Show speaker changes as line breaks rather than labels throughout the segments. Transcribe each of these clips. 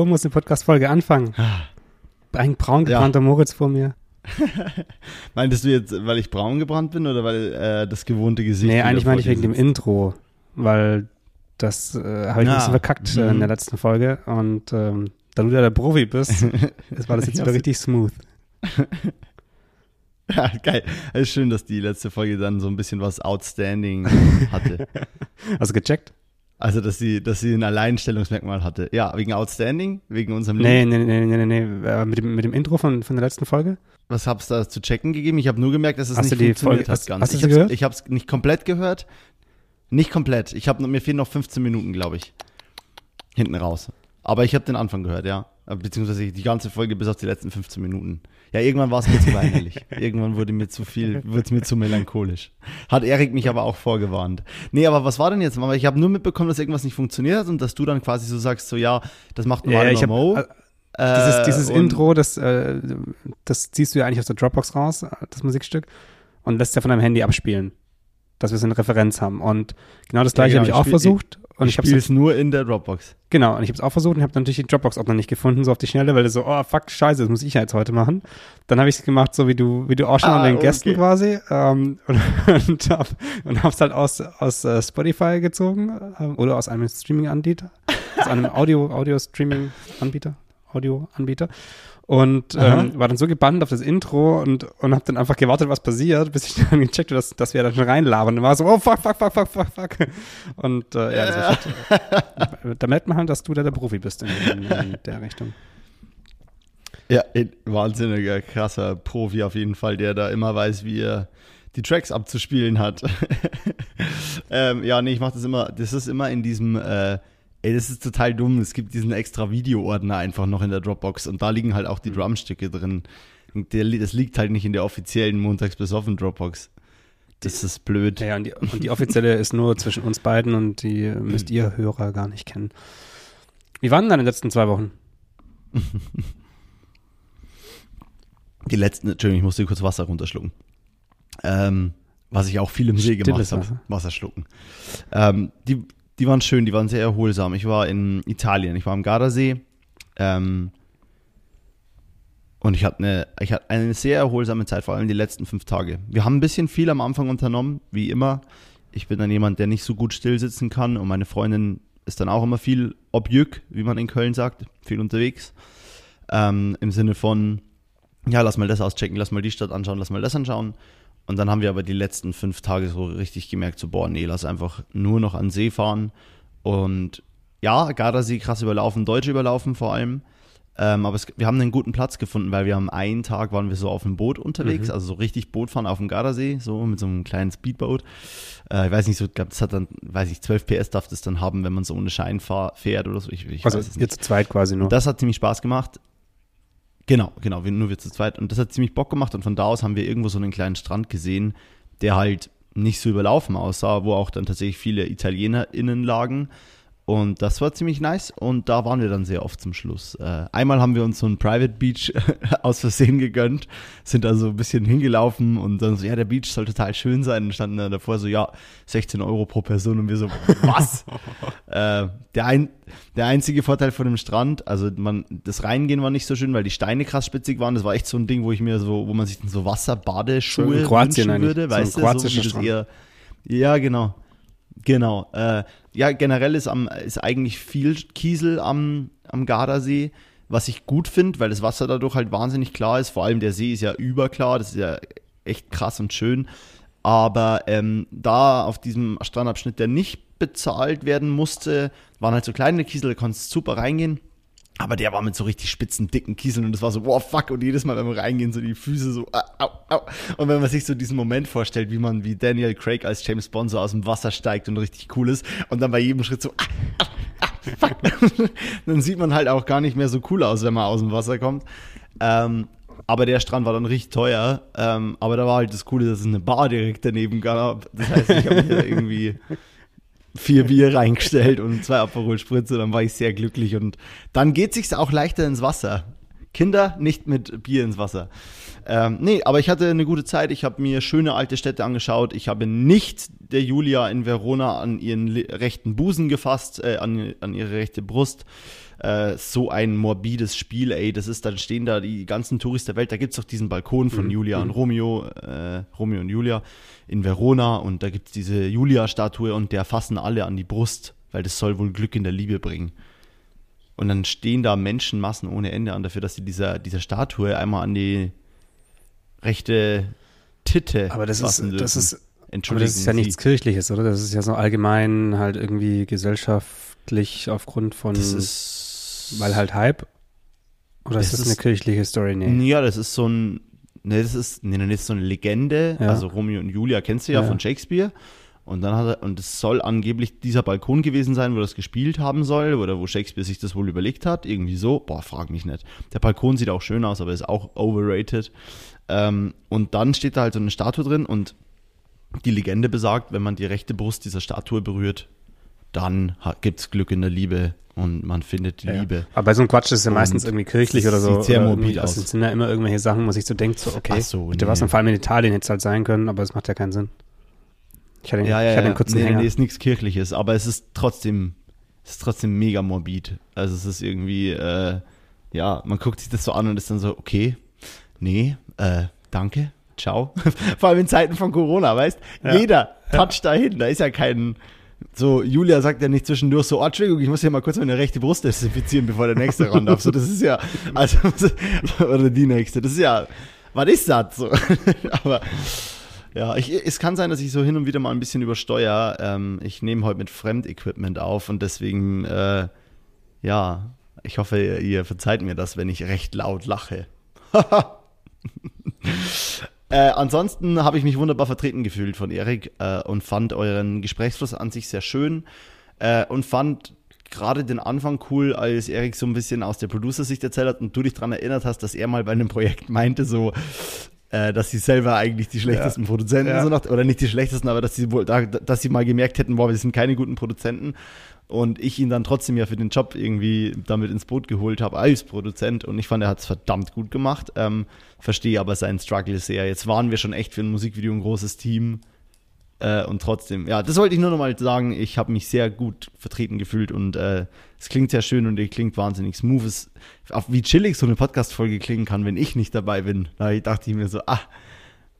So muss eine Podcast-Folge anfangen. Ein braun gebrannter ja. Moritz vor mir.
Meintest du jetzt, weil ich braun gebrannt bin oder weil äh, das gewohnte Gesicht?
Nee, eigentlich meine ich wegen dem Intro, weil das äh, habe ich ja. ein bisschen verkackt äh, in der mhm. letzten Folge und ähm, da du ja der Profi bist, war das jetzt wieder richtig smooth.
Ja, geil. Es ist schön, dass die letzte Folge dann so ein bisschen was Outstanding hatte.
Hast du gecheckt?
Also, dass sie, dass sie ein Alleinstellungsmerkmal hatte. Ja, wegen Outstanding, wegen unserem
Nee, nee, nee, nee, nee, nee. Äh, mit, dem, mit dem Intro von, von der letzten Folge?
Was hab's da zu checken gegeben? Ich habe nur gemerkt, dass es
hast
nicht
funktioniert Folge,
hat
ganz. Hast
du
sie gehört?
Ich habe es nicht komplett gehört. Nicht komplett. Ich habe mir fehlen noch 15 Minuten, glaube ich. Hinten raus. Aber ich habe den Anfang gehört, ja. Beziehungsweise die ganze Folge bis auf die letzten 15 Minuten. Ja, irgendwann war es mir zu weinerlich. irgendwann wurde mir zu viel, wurde es mir zu melancholisch. Hat Erik mich aber auch vorgewarnt. Nee, aber was war denn jetzt? Ich habe nur mitbekommen, dass irgendwas nicht funktioniert hat und dass du dann quasi so sagst, so ja, das macht
nur ja, Mo. Äh, dieses dieses Intro, das, äh, das ziehst du ja eigentlich aus der Dropbox raus, das Musikstück, und lässt ja von deinem Handy abspielen dass wir es in Referenz haben. Und genau das gleiche ja, genau, habe ich, auch versucht.
Und ich, spiele es nur in der Dropbox.
Genau, und ich habe es auch versucht und habe natürlich die Dropbox-Ordner nicht gefunden, so auf die Schnelle, weil es so, oh fuck, scheiße, das muss ich ja jetzt heute machen. Dann habe ich es gemacht, so wie du, wie du auch schon ah, an den okay. Gästen quasi. Ähm, und und, hab, und hab's halt aus, aus uh, Spotify gezogen ähm, oder aus einem Streaming-Anbieter. aus einem Audio-Streaming-Anbieter. Audio-Anbieter und ähm, war dann so gebannt auf das Intro und, und hab dann einfach gewartet, was passiert, bis ich dann gecheckt habe, dass, dass wir da schon reinlabern. Und war so, oh fuck, fuck, fuck, fuck, fuck, fuck. Und äh, ja, das war da merkt man halt, dass du da der Profi bist in, in, in der Richtung.
Ja, wahnsinniger, krasser Profi auf jeden Fall, der da immer weiß, wie er die Tracks abzuspielen hat. ähm, ja, nee, ich mach das immer, das ist immer in diesem äh, Ey, das ist total dumm. Es gibt diesen extra Video-Ordner einfach noch in der Dropbox und da liegen halt auch die mhm. Drumstücke drin. Und der, das liegt halt nicht in der offiziellen Montags bis offen Dropbox. Das ist blöd.
Ja, und die, und die offizielle ist nur zwischen uns beiden und die müsst ihr Hörer gar nicht kennen. Wie waren denn deine letzten zwei Wochen?
Die letzten, Entschuldigung, ich musste kurz Wasser runterschlucken. Ähm, was ich auch viel im See gemacht habe. Wasser schlucken. Ähm, die, die waren schön, die waren sehr erholsam. Ich war in Italien, ich war am Gardasee. Ähm, und ich hatte, eine, ich hatte eine sehr erholsame Zeit, vor allem die letzten fünf Tage. Wir haben ein bisschen viel am Anfang unternommen, wie immer. Ich bin dann jemand, der nicht so gut still sitzen kann und meine Freundin ist dann auch immer viel objück, wie man in Köln sagt, viel unterwegs. Ähm, Im Sinne von, ja, lass mal das auschecken, lass mal die Stadt anschauen, lass mal das anschauen. Und dann haben wir aber die letzten fünf Tage so richtig gemerkt, so, boah, nee, lass einfach nur noch an See fahren. Und ja, Gardasee krass überlaufen, Deutsch überlaufen vor allem. Ähm, aber es, wir haben einen guten Platz gefunden, weil wir am einen Tag waren wir so auf dem Boot unterwegs, mhm. also so richtig Boot fahren auf dem Gardasee, so mit so einem kleinen Speedboot. Äh, ich weiß nicht, so, glaub, das hat dann, weiß ich, 12 PS darf das dann haben, wenn man so ohne Schein fahr, fährt oder so. Ich, ich
also jetzt zweit quasi nur.
Und das hat ziemlich Spaß gemacht. Genau, genau, nur wir zu zweit. Und das hat ziemlich Bock gemacht und von da aus haben wir irgendwo so einen kleinen Strand gesehen, der halt nicht so überlaufen aussah, wo auch dann tatsächlich viele ItalienerInnen lagen. Und das war ziemlich nice und da waren wir dann sehr oft zum Schluss. Äh, einmal haben wir uns so ein Private Beach aus Versehen gegönnt, sind also ein bisschen hingelaufen und dann so, ja, der Beach soll total schön sein und standen dann davor so, ja, 16 Euro pro Person und wir so, was? äh, der, ein, der einzige Vorteil von dem Strand, also man, das Reingehen war nicht so schön, weil die Steine krass spitzig waren. Das war echt so ein Ding, wo ich mir so, wo man sich so Wasserbadeschuhe
so wünschen würde,
so weißt du, so wie das eher, ja, genau. Genau. Äh, ja, generell ist, am, ist eigentlich viel Kiesel am, am Gardasee, was ich gut finde, weil das Wasser dadurch halt wahnsinnig klar ist. Vor allem der See ist ja überklar, das ist ja echt krass und schön. Aber ähm, da auf diesem Strandabschnitt, der nicht bezahlt werden musste, waren halt so kleine Kiesel, da konntest super reingehen. Aber der war mit so richtig spitzen, dicken Kieseln und das war so, wow, fuck. Und jedes Mal, wenn wir reingehen, so die Füße so, au, au. Und wenn man sich so diesen Moment vorstellt, wie man wie Daniel Craig als James Bond so aus dem Wasser steigt und richtig cool ist und dann bei jedem Schritt so, ah, ah, fuck. dann sieht man halt auch gar nicht mehr so cool aus, wenn man aus dem Wasser kommt. Ähm, aber der Strand war dann richtig teuer. Ähm, aber da war halt das Coole, dass es eine Bar direkt daneben gab. Das heißt, ich habe mich da irgendwie vier Bier reingestellt und zwei Aperol Spritze, dann war ich sehr glücklich und dann geht sich's auch leichter ins Wasser. Kinder nicht mit Bier ins Wasser. Ähm, nee, aber ich hatte eine gute Zeit. Ich habe mir schöne alte Städte angeschaut. Ich habe nicht der Julia in Verona an ihren rechten Busen gefasst, äh, an, an ihre rechte Brust. Äh, so ein morbides Spiel, ey. Das ist, dann stehen da die ganzen Touristen der Welt. Da gibt es doch diesen Balkon von mhm. Julia und mhm. Romeo, äh, Romeo und Julia in Verona. Und da gibt es diese Julia-Statue und der fassen alle an die Brust, weil das soll wohl Glück in der Liebe bringen. Und dann stehen da Menschenmassen ohne Ende an dafür, dass sie dieser, dieser Statue einmal an die rechte Titte
Aber das ist, das ist, aber das ist ja nichts Kirchliches, oder? Das ist ja so allgemein halt irgendwie gesellschaftlich aufgrund von, das ist, weil halt Hype. Oder ist das, ist eine kirchliche Story?
Nee. Ja, das ist so ein, nee, das ist, nee, das ist so eine Legende. Ja. Also Romeo und Julia kennst du ja, ja. von Shakespeare. Und dann hat er, und es soll angeblich dieser Balkon gewesen sein, wo das gespielt haben soll, oder wo Shakespeare sich das wohl überlegt hat. Irgendwie so. Boah, frag mich nicht. Der Balkon sieht auch schön aus, aber ist auch overrated. Ähm, und dann steht da halt so eine Statue drin und die Legende besagt, wenn man die rechte Brust dieser Statue berührt, dann gibt es Glück in der Liebe und man findet die ja, Liebe.
Aber bei so einem Quatsch ist es ja meistens irgendwie kirchlich oder so.
Sieht sehr morbid aus.
Es sind ja immer irgendwelche Sachen, wo sich so denkt, so, okay,
so,
bitte nee. was, und vor allem in Italien hätte es halt sein können, aber es macht ja keinen Sinn.
Ich hatte, ja, ja, ich hatte einen kurzen nee, Hänger. Nee, ist nichts Kirchliches, aber es ist trotzdem, es ist trotzdem mega morbid. Also es ist irgendwie, äh, ja, man guckt sich das so an und ist dann so, okay, nee, äh, danke, ciao. Vor allem in Zeiten von Corona, weißt ja. Jeder toucht ja. dahin, da ist ja kein, so, Julia sagt ja nicht zwischendurch so, oh, Entschuldigung, ich muss hier mal kurz meine rechte Brust desinfizieren, bevor der nächste ran darf. So, das ist ja, also, oder die nächste, das ist ja, was ist das so? Aber, ja, ich, es kann sein, dass ich so hin und wieder mal ein bisschen übersteuere. Ähm, ich nehme heute mit Fremdequipment auf und deswegen, äh, ja, ich hoffe, ihr, ihr verzeiht mir das, wenn ich recht laut lache. äh, ansonsten habe ich mich wunderbar vertreten gefühlt von Erik äh, und fand euren Gesprächsfluss an sich sehr schön äh, und fand gerade den Anfang cool, als Erik so ein bisschen aus der Producer-Sicht erzählt hat und du dich daran erinnert hast, dass er mal bei einem Projekt meinte, so, äh, dass sie selber eigentlich die schlechtesten ja. Produzenten ja. so nach, oder nicht die schlechtesten, aber dass sie wohl, da, dass sie mal gemerkt hätten, boah, wir sind keine guten Produzenten und ich ihn dann trotzdem ja für den Job irgendwie damit ins Boot geholt habe als Produzent und ich fand, er hat es verdammt gut gemacht. Ähm, verstehe aber seinen Struggle sehr. Jetzt waren wir schon echt für ein Musikvideo ein großes Team äh, und trotzdem, ja, das wollte ich nur noch mal sagen. Ich habe mich sehr gut vertreten gefühlt und äh, es klingt sehr schön und ihr klingt wahnsinnig smooth. Es, auch wie chillig so eine Podcast-Folge klingen kann, wenn ich nicht dabei bin. Da dachte ich mir so, ah,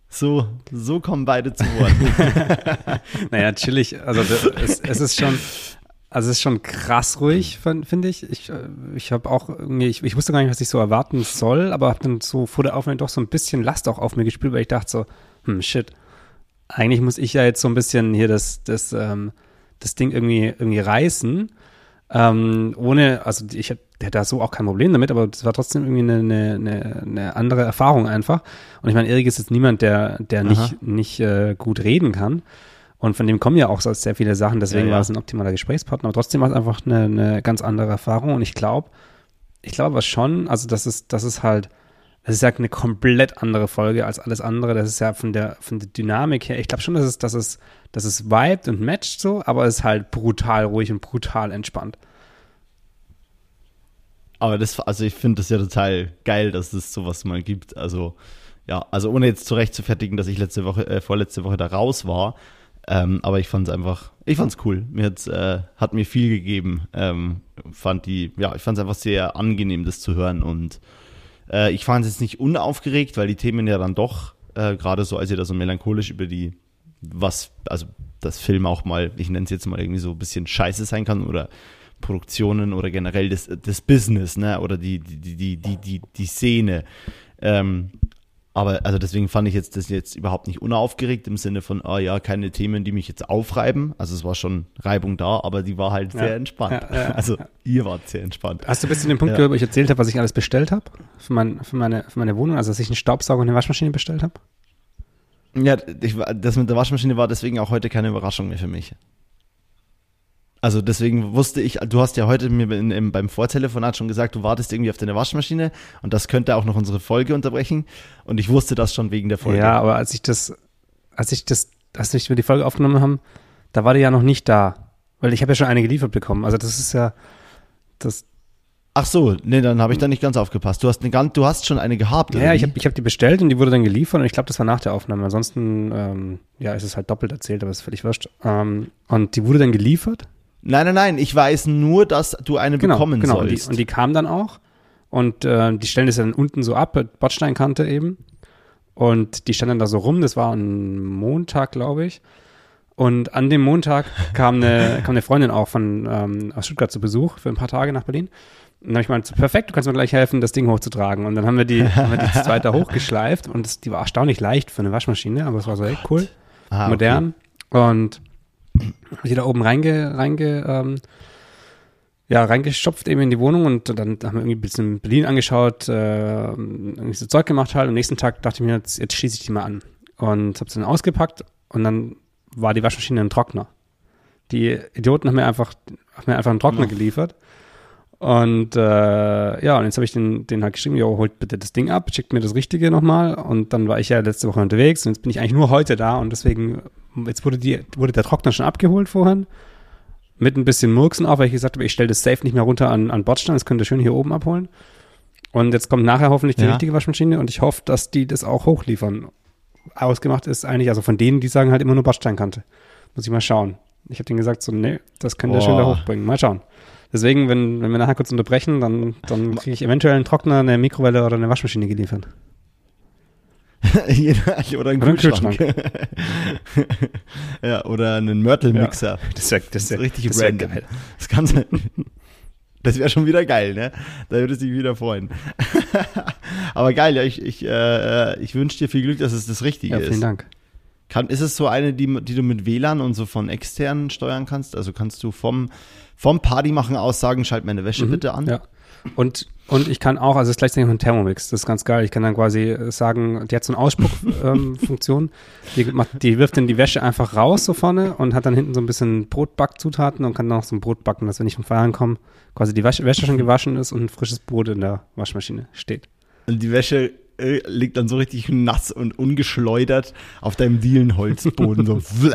so, so kommen beide zu Wort.
naja, chillig. Also es, es ist schon, also es ist schon krass ruhig, finde ich. Ich, äh, ich habe auch ich, ich, wusste gar nicht, was ich so erwarten soll, aber habe dann so vor der Aufnahme doch so ein bisschen Last auch auf mir gespielt, weil ich dachte so, hm, shit, eigentlich muss ich ja jetzt so ein bisschen hier das, das, ähm, das Ding irgendwie, irgendwie reißen. Ähm, ohne, also ich hätte da so auch kein Problem damit, aber es war trotzdem irgendwie eine, eine, eine andere Erfahrung einfach. Und ich meine, Erik ist jetzt niemand, der, der nicht, nicht äh, gut reden kann. Und von dem kommen ja auch sehr viele Sachen, deswegen ja, ja. war es ein optimaler Gesprächspartner. Aber trotzdem war es einfach eine, eine ganz andere Erfahrung. Und ich glaube, ich glaube aber schon, also das ist, das ist halt, das ist ja eine komplett andere Folge als alles andere. Das ist ja von der, von der Dynamik her, ich glaube schon, dass es, dass es, dass es vibet und matcht so, aber es ist halt brutal ruhig und brutal entspannt.
Aber das, also ich finde das ja total geil, dass es sowas mal gibt. Also, ja, also ohne jetzt zurecht zu fertigen, dass ich letzte Woche, äh, vorletzte Woche da raus war, ähm, aber ich fand es einfach, ich fand es cool. Mir äh, hat mir viel gegeben. Ähm, fand die, ja, ich fand es einfach sehr angenehm, das zu hören. Und äh, ich fand es jetzt nicht unaufgeregt, weil die Themen ja dann doch, äh, gerade so, als ihr da so melancholisch über die, was, also das Film auch mal, ich nenne es jetzt mal irgendwie so ein bisschen scheiße sein kann oder Produktionen oder generell das, das Business, ne? Oder die, die, die, die, die, die Szene. Ähm, aber also deswegen fand ich jetzt das jetzt überhaupt nicht unaufgeregt im Sinne von, ah ja, keine Themen, die mich jetzt aufreiben. Also es war schon Reibung da, aber die war halt sehr entspannt. Ja, ja, also ihr wart sehr entspannt.
Hast du bis zu dem Punkt gehört, wo ich erzählt habe, was ich alles bestellt habe für, mein, für, meine, für meine Wohnung? Also dass ich einen Staubsauger und eine Waschmaschine bestellt habe?
Ja, ich, das mit der Waschmaschine war deswegen auch heute keine Überraschung mehr für mich. Also deswegen wusste ich, du hast ja heute mir in, in, beim Vortelefonat schon gesagt, du wartest irgendwie auf deine Waschmaschine und das könnte auch noch unsere Folge unterbrechen. Und ich wusste das schon wegen der Folge.
Ja, aber als ich das, als ich das, als ich wir die Folge aufgenommen haben, da war die ja noch nicht da. Weil ich habe ja schon eine geliefert bekommen. Also das ist ja, das,
Ach so, nee, dann habe ich da nicht ganz aufgepasst. Du hast eine ganz, du hast schon eine gehabt.
Ja, ich habe ich hab die bestellt und die wurde dann geliefert und ich glaube, das war nach der Aufnahme. Ansonsten, ähm, ja, ist es halt doppelt erzählt, aber ist völlig wurscht. Ähm, und die wurde dann geliefert.
Nein, nein, nein, ich weiß nur, dass du eine
genau,
bekommen
genau.
sollst.
Und die, und die kam dann auch und äh, die stellen das dann unten so ab, Bordsteinkante eben. Und die standen da so rum, das war ein Montag, glaube ich. Und an dem Montag kam eine, kam eine Freundin auch von ähm, aus Stuttgart zu Besuch für ein paar Tage nach Berlin. Und dann habe ich gemeint, perfekt, du kannst mir gleich helfen, das Ding hochzutragen. Und dann haben wir die, haben wir die zweite hochgeschleift und das, die war erstaunlich leicht für eine Waschmaschine, aber es war so echt cool,
Ah,
modern. Und hab die da oben reinge, reinge, ähm, ja, reingestopft eben in die Wohnung und dann haben wir irgendwie ein bisschen Berlin angeschaut, äh, irgendwie so Zeug gemacht halt. Und am nächsten Tag dachte ich mir, jetzt, jetzt schließe ich die mal an. Und habe sie dann ausgepackt und dann war die Waschmaschine ein Trockner. Die Idioten haben mir einfach, haben mir einfach einen Trockner
Ja.
geliefert. Und äh, ja, und jetzt habe ich den, den halt geschrieben, jo, holt bitte das Ding ab, schickt mir das Richtige nochmal. Und dann war ich ja letzte Woche unterwegs und jetzt bin ich eigentlich nur heute da und deswegen, jetzt wurde die, wurde der Trockner schon abgeholt vorhin. Mit ein bisschen Murksen auch, weil ich gesagt habe, ich stelle das Safe nicht mehr runter an, an Bordstein, das könnt ihr schön hier oben abholen. Und jetzt kommt nachher hoffentlich die
Ja.
richtige Waschmaschine und ich hoffe, dass die das auch hochliefern. Ausgemacht ist eigentlich, also von denen, die sagen halt immer nur Bordsteinkante. Muss ich mal schauen. Ich habe denen gesagt, so, nee, das könnt ihr schön da hochbringen. Mal schauen. Deswegen, wenn, wenn wir nachher kurz unterbrechen, dann, dann kriege ich eventuell einen Trockner, eine Mikrowelle oder eine Waschmaschine geliefert.
oder einen
Oder einen
Kühlschrank. ja, oder einen Mörtelmixer.
Das wäre
Das ist richtig
das wär geil.
Das kann sein. Das wäre schon wieder geil, ne? Da würde ich mich wieder freuen. Aber geil, ja, ich, ich, äh, ich wünsche dir viel Glück, dass es das Richtige
Ja, vielen
ist.
Dank.
Kann, ist es so eine, die, die du mit WLAN und so von externen steuern kannst? Also kannst du vom, vom Party machen aus sagen, schalt meine Wäsche bitte an?
Mhm. Ja. Und, und ich kann auch, also es ist gleichzeitig noch ein Thermomix, das ist ganz geil. Ich kann dann quasi sagen, die hat so eine Ausspuckfunktion, ähm, die, macht, die wirft dann die Wäsche einfach raus so vorne und hat dann hinten so ein bisschen Brotbackzutaten und kann dann auch so ein Brot backen, dass wenn ich vom Feiern komme, quasi die Wäsche, Wäsche schon gewaschen ist und ein frisches Brot in der Waschmaschine steht.
Und die Wäsche äh, liegt dann so richtig nass und ungeschleudert auf deinem Dielenholzboden. so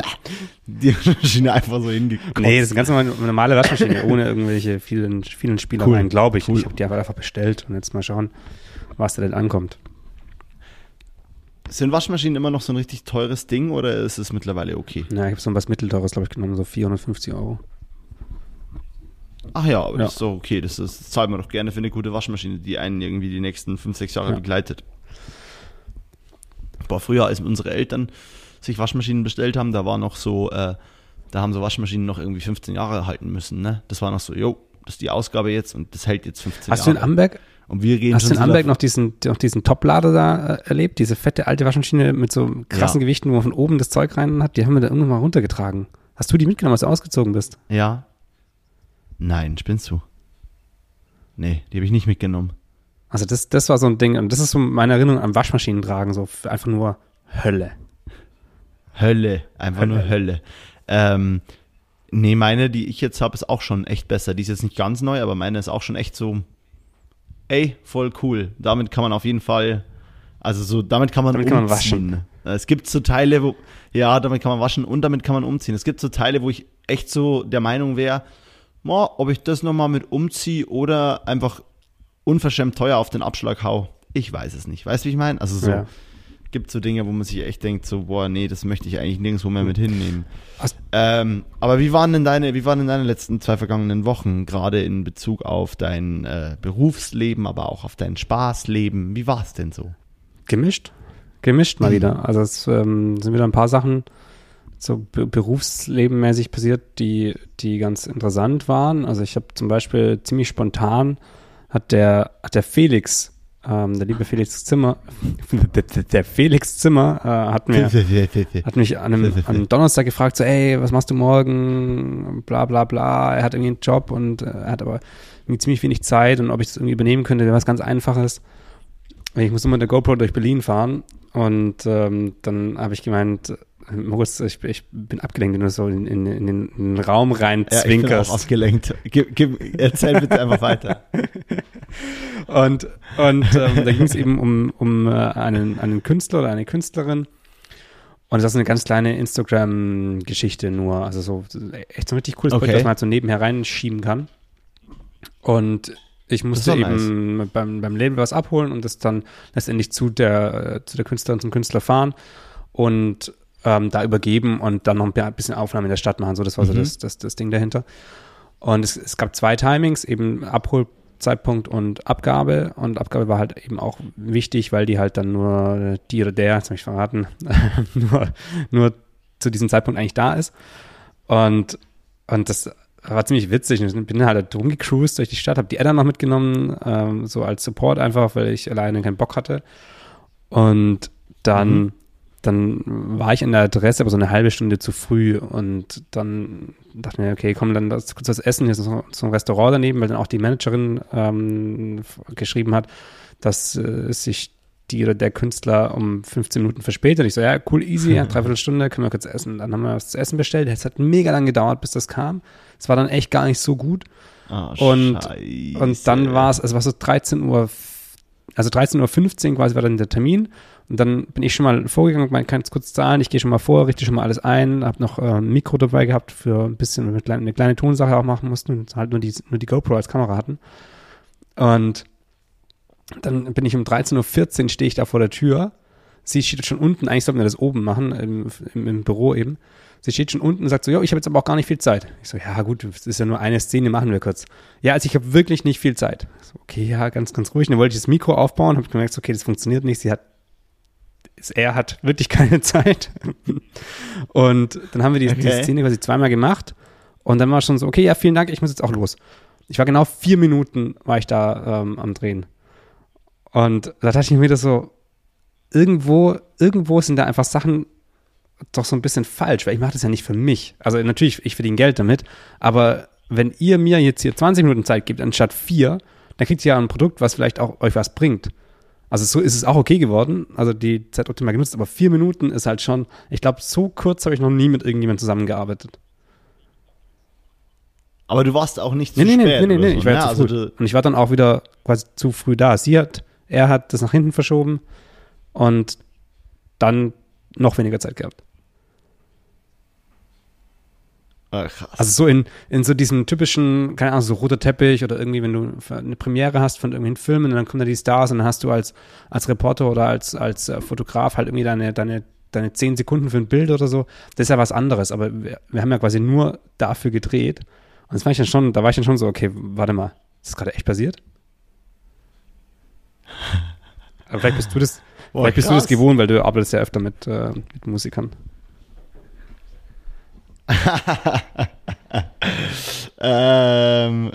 die Maschine einfach so hingekotzt.
Nee, das ist eine ganz normale- normale Waschmaschine, ohne irgendwelche vielen, vielen Spielereien,
Cool.
glaube ich.
Cool.
Ich habe die einfach, einfach bestellt und jetzt mal schauen, was da denn ankommt.
Sind Waschmaschinen immer noch so ein richtig teures Ding oder ist es mittlerweile okay?
Ja, ich habe so was Mittelteures, glaube ich, genommen, so 450 Euro.
Ach ja, aber
Ja.
das ist doch okay. Das, ist, das zahlt man doch gerne für eine gute Waschmaschine, die einen irgendwie die nächsten fünf, sechs Jahre
Ja.
begleitet. Boah, früher, als unsere Eltern sich Waschmaschinen bestellt haben, da war noch so, äh, da haben so Waschmaschinen noch irgendwie 15 Jahre halten müssen, ne? Das war noch so, jo, das ist die Ausgabe jetzt und das hält jetzt 15
Hast du
Jahre.
in Amberg,
und wir reden
hast du in Amberg
davon-
noch diesen, noch diesen Top-Lader da äh, erlebt? Diese fette alte Waschmaschine mit so krassen
Ja.
Gewichten, wo man von oben das Zeug rein hat? Die haben wir da irgendwann mal runtergetragen. Hast du die mitgenommen, als du ausgezogen bist?
Ja. Nein, spinnst du? Nee, die habe ich nicht mitgenommen.
Also das, das war so ein Ding und das ist so meine Erinnerung an Waschmaschinen tragen, so einfach nur Hölle.
Hölle, einfach
Hölle.
nur Hölle. Ähm, nee, meine, die ich jetzt habe, ist auch schon echt besser. Die ist jetzt nicht ganz neu, aber meine ist auch schon echt so, ey, voll cool. Damit kann man auf jeden Fall, also so, damit kann man
Damit kann man
umziehen. Es gibt so Teile, wo, ja, damit kann man waschen und damit kann man umziehen. Es gibt so Teile, wo ich echt so der Meinung wäre, ob ich das nochmal mit umziehe oder einfach unverschämt teuer auf den Abschlag hau. Ich weiß es nicht. Weißt du, wie ich meine? Also so,
Ja.
gibt so Dinge, wo man sich echt denkt, so, boah, nee, das möchte ich eigentlich nirgendwo mehr mit hinnehmen.
Hast-
Ähm, aber wie waren denn deine, wie waren denn deine letzten zwei vergangenen Wochen, gerade in Bezug auf dein äh, Berufsleben, aber auch auf dein Spaßleben? Wie war es denn so?
Gemischt. Gemischt mal
Mhm.
wieder. Also es ähm, sind wieder ein paar Sachen so be berufslebenmäßig passiert, die, die ganz interessant waren. Also ich habe zum Beispiel ziemlich spontan hat der, hat der Felix, ähm, der liebe Felix Zimmer, der, Felix Zimmer äh, hat mir hat mich an einem, an einem Donnerstag gefragt, so, ey, was machst du morgen? Bla bla bla. Er hat irgendwie einen Job und äh, er hat aber irgendwie ziemlich wenig Zeit und ob ich das irgendwie übernehmen könnte, wäre was ganz Einfaches. Ich muss immer mit der GoPro durch Berlin fahren und ähm, dann habe ich gemeint, Moritz, ich, ich bin abgelenkt, wenn du so in, in, in, den, Raum rein
Ja, ich bin auch
zwinkerst.
abgelenkt. Gib, gib, erzähl bitte einfach weiter.
Und, und ähm, da ging es eben um, um äh, einen, einen Künstler oder eine Künstlerin. Und das ist eine ganz kleine Instagram-Geschichte nur. Also so echt so ein richtig cooles
Okay.
Projekt, das man halt so nebenher reinschieben kann. Und Ich musste eben nice. beim, beim Label was abholen und das dann letztendlich zu der, äh, zu der Künstlerin zum Künstler fahren und ähm, da übergeben und dann noch ein bisschen Aufnahmen in der Stadt machen. So, das war mhm. so das, das, das Ding dahinter. Und es, es gab zwei Timings, eben Abholzeitpunkt und Abgabe. Und Abgabe war halt eben auch wichtig, weil die halt dann nur die oder der, jetzt habe ich verraten, nur, nur zu diesem Zeitpunkt eigentlich da ist. Und, und das war ziemlich witzig. Ich bin halt rumgecruised durch die Stadt, habe die Edda noch mitgenommen, ähm, so als Support einfach, weil ich alleine keinen Bock hatte. Und dann, mhm. Dann war ich in der Adresse aber so eine halbe Stunde zu früh und dann dachte ich mir, okay, komm, dann das, kurz was essen. Hier ist so, so ein Restaurant daneben, weil dann auch die Managerin ähm, geschrieben hat, dass äh, sich die oder der Künstler um 15 Minuten verspätet. Ich so, ja, cool, easy, ja, dreiviertel Stunde, können wir kurz essen. Dann haben wir was zu essen bestellt. Es hat mega lang gedauert, bis das kam. Es war dann echt gar nicht so gut. Oh, und, und dann war es, es war so 13 Uhr, also 13.15 Uhr quasi war dann der Termin. Und dann bin ich schon mal vorgegangen, man kann es kurz zahlen, ich gehe schon mal vor, richte schon mal alles ein, habe noch äh, ein Mikro dabei gehabt für ein bisschen, eine kleine, eine kleine Tonsache auch machen mussten und halt nur die, nur die GoPro als Kamera hatten. Und dann bin ich um 13.14 Uhr stehe ich da vor der Tür. Sie steht schon unten, eigentlich sollten wir das oben machen, im, im, im Büro eben. Sie steht schon unten und sagt so, ja, ich habe jetzt aber auch gar nicht viel Zeit. Ich so, ja gut, das ist ja nur eine Szene, machen wir kurz. Ja, also ich habe wirklich nicht viel Zeit. So, okay, ja, ganz, ganz ruhig. dann wollte ich das Mikro aufbauen, habe gemerkt, okay, das funktioniert nicht. Sie hat, er hat wirklich keine Zeit. und dann haben wir die, okay. die Szene quasi zweimal gemacht. Und dann war schon so, okay, ja, vielen Dank, ich muss jetzt auch los. Ich war genau vier Minuten, war ich da ähm, am Drehen. Und da dachte ich mir wieder so, irgendwo, irgendwo sind da einfach Sachen doch so ein bisschen falsch, weil ich mache das ja nicht für mich. Also natürlich, ich verdiene Geld damit, aber wenn ihr mir jetzt hier 20 Minuten Zeit gebt anstatt vier, dann kriegt ihr ja ein Produkt, was vielleicht auch euch was bringt. Also so ist es auch okay geworden, also die Zeit optimal genutzt, aber vier Minuten ist halt schon, ich glaube, so kurz habe ich noch nie mit irgendjemandem zusammengearbeitet.
Aber du warst auch nicht
zu nee, spät. Nee, nee, nee, nee, ich war ja, zu also früh. Und ich war dann auch wieder quasi zu früh da. Sie hat er hat das nach hinten verschoben und dann noch weniger Zeit gehabt.
Ah,
also so in, in so diesem typischen, keine Ahnung, so roter Teppich oder irgendwie, wenn du eine Premiere hast von irgendwelchen Filmen und dann kommen da die Stars und dann hast du als, als Reporter oder als, als äh, Fotograf halt irgendwie deine, deine, deine zehn Sekunden für ein Bild oder so. Das ist ja was anderes, aber wir, wir haben ja quasi nur dafür gedreht. Und das war ich dann schon, da war ich dann schon so, okay, warte mal, ist das gerade echt passiert? Aber vielleicht bist du das, Boah, vielleicht bist du das gewohnt, weil du arbeitest ja öfter mit, äh, mit Musikern.
ähm,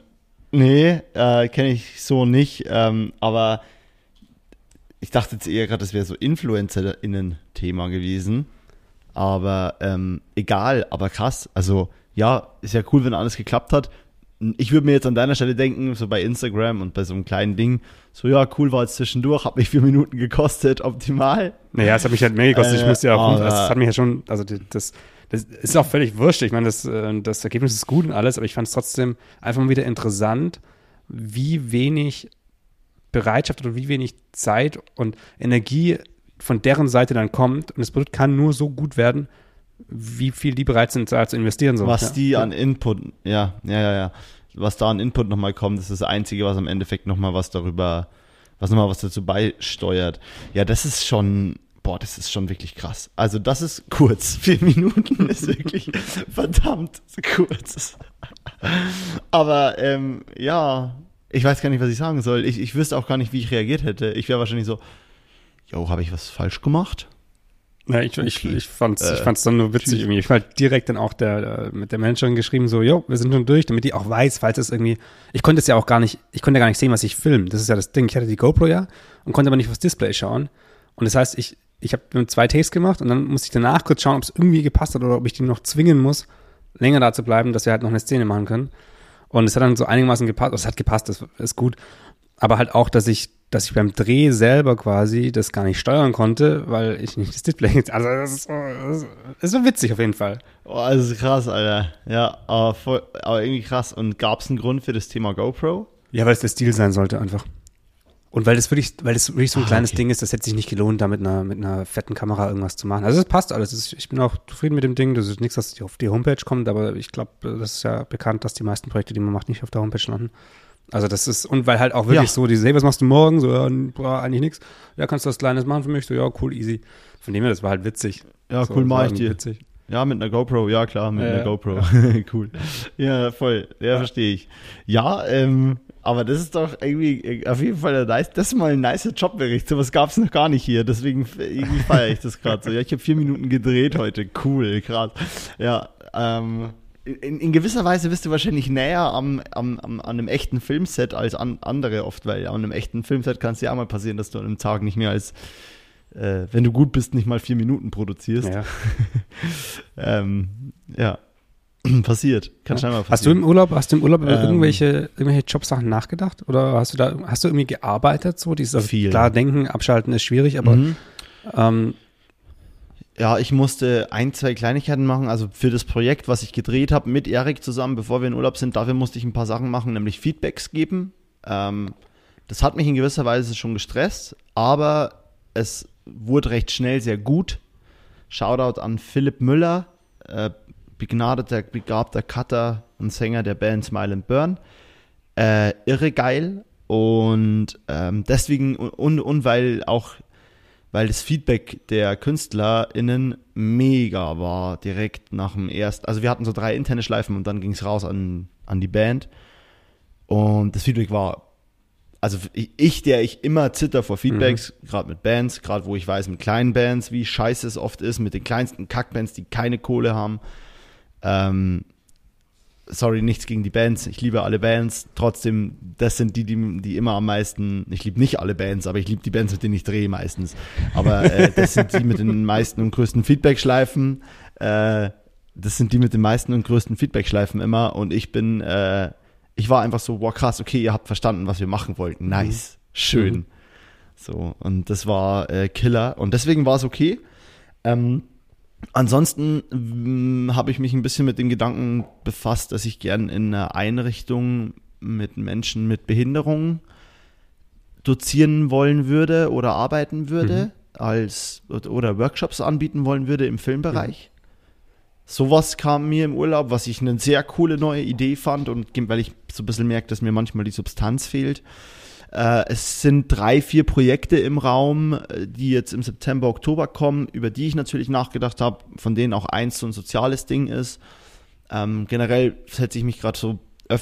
nee, äh, kenne ich so nicht. Ähm, aber ich dachte jetzt eher gerade, das wäre so InfluencerInnen-Thema gewesen. Aber ähm, egal, aber krass. Also ja, ist ja cool, wenn alles geklappt hat ich würde mir jetzt an deiner Stelle denken, so bei Instagram und bei so einem kleinen Ding, so ja, cool war es zwischendurch, hat mich vier Minuten gekostet, optimal.
Naja, es hat mich halt mehr gekostet. Äh, ich musste ja auch, also, das hat mich ja schon, also das, das ist auch völlig wurscht. Ich meine, das, äh, das Ergebnis ist gut und alles, aber ich fand es trotzdem einfach mal wieder interessant, wie wenig Bereitschaft oder wie wenig Zeit und Energie von deren Seite dann kommt. Und das Produkt kann nur so gut werden, wie viel die bereit sind da zu investieren. So.
Was ja. die an Input, ja, ja, ja, ja. Was da an Input nochmal kommt, das ist das Einzige, was am Endeffekt nochmal was darüber, was nochmal was dazu beisteuert. Ja, das ist schon, boah, das ist schon wirklich krass. Also das ist kurz. Vier Minuten ist wirklich verdammt kurz. Aber ähm, ja, ich weiß gar nicht, was ich sagen soll. Ich, ich wüsste auch gar nicht, wie ich reagiert hätte. Ich wäre wahrscheinlich so, jo, habe ich was falsch gemacht?
Ja, ich, ich, ich fand's, äh, ich fand's dann nur witzig irgendwie. Ich war halt direkt dann auch der, äh, mit der Managerin geschrieben, so, jo, wir sind schon durch, damit die auch weiß, falls es irgendwie, ich konnte es ja auch gar nicht, ich konnte ja gar nicht sehen, was ich filme. Das ist ja das Ding. Ich hatte die GoPro ja und konnte aber nicht aufs Display schauen. Und das heißt, ich, ich habe zwei Takes gemacht und dann musste ich danach kurz schauen, ob es irgendwie gepasst hat oder ob ich die noch zwingen muss, länger da zu bleiben, dass wir halt noch eine Szene machen können. Und es hat dann so einigermaßen gepasst, es hat gepasst, das ist gut. Aber halt auch, dass ich dass ich beim Dreh selber quasi das gar nicht steuern konnte, weil ich nicht das Display. Also das ist, so, das ist so witzig auf jeden Fall.
Oh, das ist krass, Alter. Ja, aber, voll, aber irgendwie krass. Und gab es einen Grund für das Thema GoPro?
Ja, weil es der Stil sein sollte einfach. Und weil das wirklich, weil das wirklich so ein ah, kleines okay. Ding ist, das hätte sich nicht gelohnt, da mit einer, mit einer fetten Kamera irgendwas zu machen. Also es passt alles. Ist, ich bin auch zufrieden mit dem Ding. Das ist nichts, was auf die Homepage kommt, aber ich glaube, das ist ja bekannt, dass die meisten Projekte, die man macht, nicht auf der Homepage landen. Also das ist, und weil halt auch wirklich ja. so, die hey, was machst du morgen? So, ja, boah, eigentlich nichts. Ja, kannst du was Kleines machen für mich? So, ja, cool, easy. Von dem her, das war halt witzig.
Ja,
so,
cool, mach ich dir. Witzig. Ja, mit einer GoPro, ja klar, mit ja, einer GoPro. Ja. cool. Ja, voll. Ja, ja. verstehe ich. Ja, ähm, aber das ist doch irgendwie auf jeden Fall ein nice, das ist mal ein nicer Jobbericht. So was gab es noch gar nicht hier. Deswegen irgendwie feiere ich das gerade so. Ja, ich habe vier Minuten gedreht heute. Cool, krass. Ja, ähm, in, in, gewisser Weise bist du wahrscheinlich näher am, am, am, an einem echten Filmset als an andere oft, weil an einem echten Filmset kann es ja auch mal passieren, dass du an einem Tag nicht mehr als, äh, wenn du gut bist, nicht mal vier Minuten produzierst. Ja. ähm, ja. passiert. Kann ja. schnell mal passieren.
Hast du im Urlaub, hast du im Urlaub über ähm, irgendwelche, irgendwelche Jobsachen nachgedacht? Oder hast du da, hast du irgendwie gearbeitet so? Dieses, also viel. Klar, denken, abschalten ist schwierig, aber mhm. ähm,
ja, ich musste ein, zwei Kleinigkeiten machen. Also für das Projekt, was ich gedreht habe mit Erik zusammen, bevor wir in Urlaub sind, dafür musste ich ein paar Sachen machen, nämlich Feedbacks geben. Ähm, das hat mich in gewisser Weise schon gestresst, aber es wurde recht schnell sehr gut. Shoutout an Philipp Müller, äh, begnadeter, begabter Cutter und Sänger der Band Smile and Burn. Äh, irre geil. Und ähm, deswegen, und, und weil auch weil das Feedback der KünstlerInnen mega war, direkt nach dem ersten. Also wir hatten so drei interne Schleifen und dann ging es raus an, an die Band. Und das Feedback war, also ich, der ich immer zitter vor Feedbacks, mhm. gerade mit Bands, gerade wo ich weiß, mit kleinen Bands, wie scheiße es oft ist, mit den kleinsten Kackbands, die keine Kohle haben. Ähm, sorry, nichts gegen die Bands. Ich liebe alle Bands. Trotzdem, das sind die, die, die immer am meisten, ich liebe nicht alle Bands, aber ich liebe die Bands, mit denen ich drehe meistens. Aber äh, das sind die mit den meisten und größten Feedback-Schleifen. Äh, das sind die mit den meisten und größten Feedback-Schleifen immer. Und ich bin, äh, ich war einfach so, wow, krass, okay, ihr habt verstanden, was wir machen wollten. Nice, mhm. schön. Mhm. So, und das war äh, Killer. Und deswegen war es okay. Ähm, Ansonsten hm, habe ich mich ein bisschen mit dem Gedanken befasst, dass ich gern in einer Einrichtung mit Menschen mit Behinderung dozieren wollen würde oder arbeiten würde mhm. als oder Workshops anbieten wollen würde im Filmbereich. Mhm. Sowas kam mir im Urlaub, was ich eine sehr coole neue Idee fand und weil ich so ein bisschen merke, dass mir manchmal die Substanz fehlt. Äh, es sind drei, vier Projekte im Raum, äh, die jetzt im September, Oktober kommen, über die ich natürlich nachgedacht habe, von denen auch eins so ein soziales Ding ist. Ähm, generell setze ich mich gerade so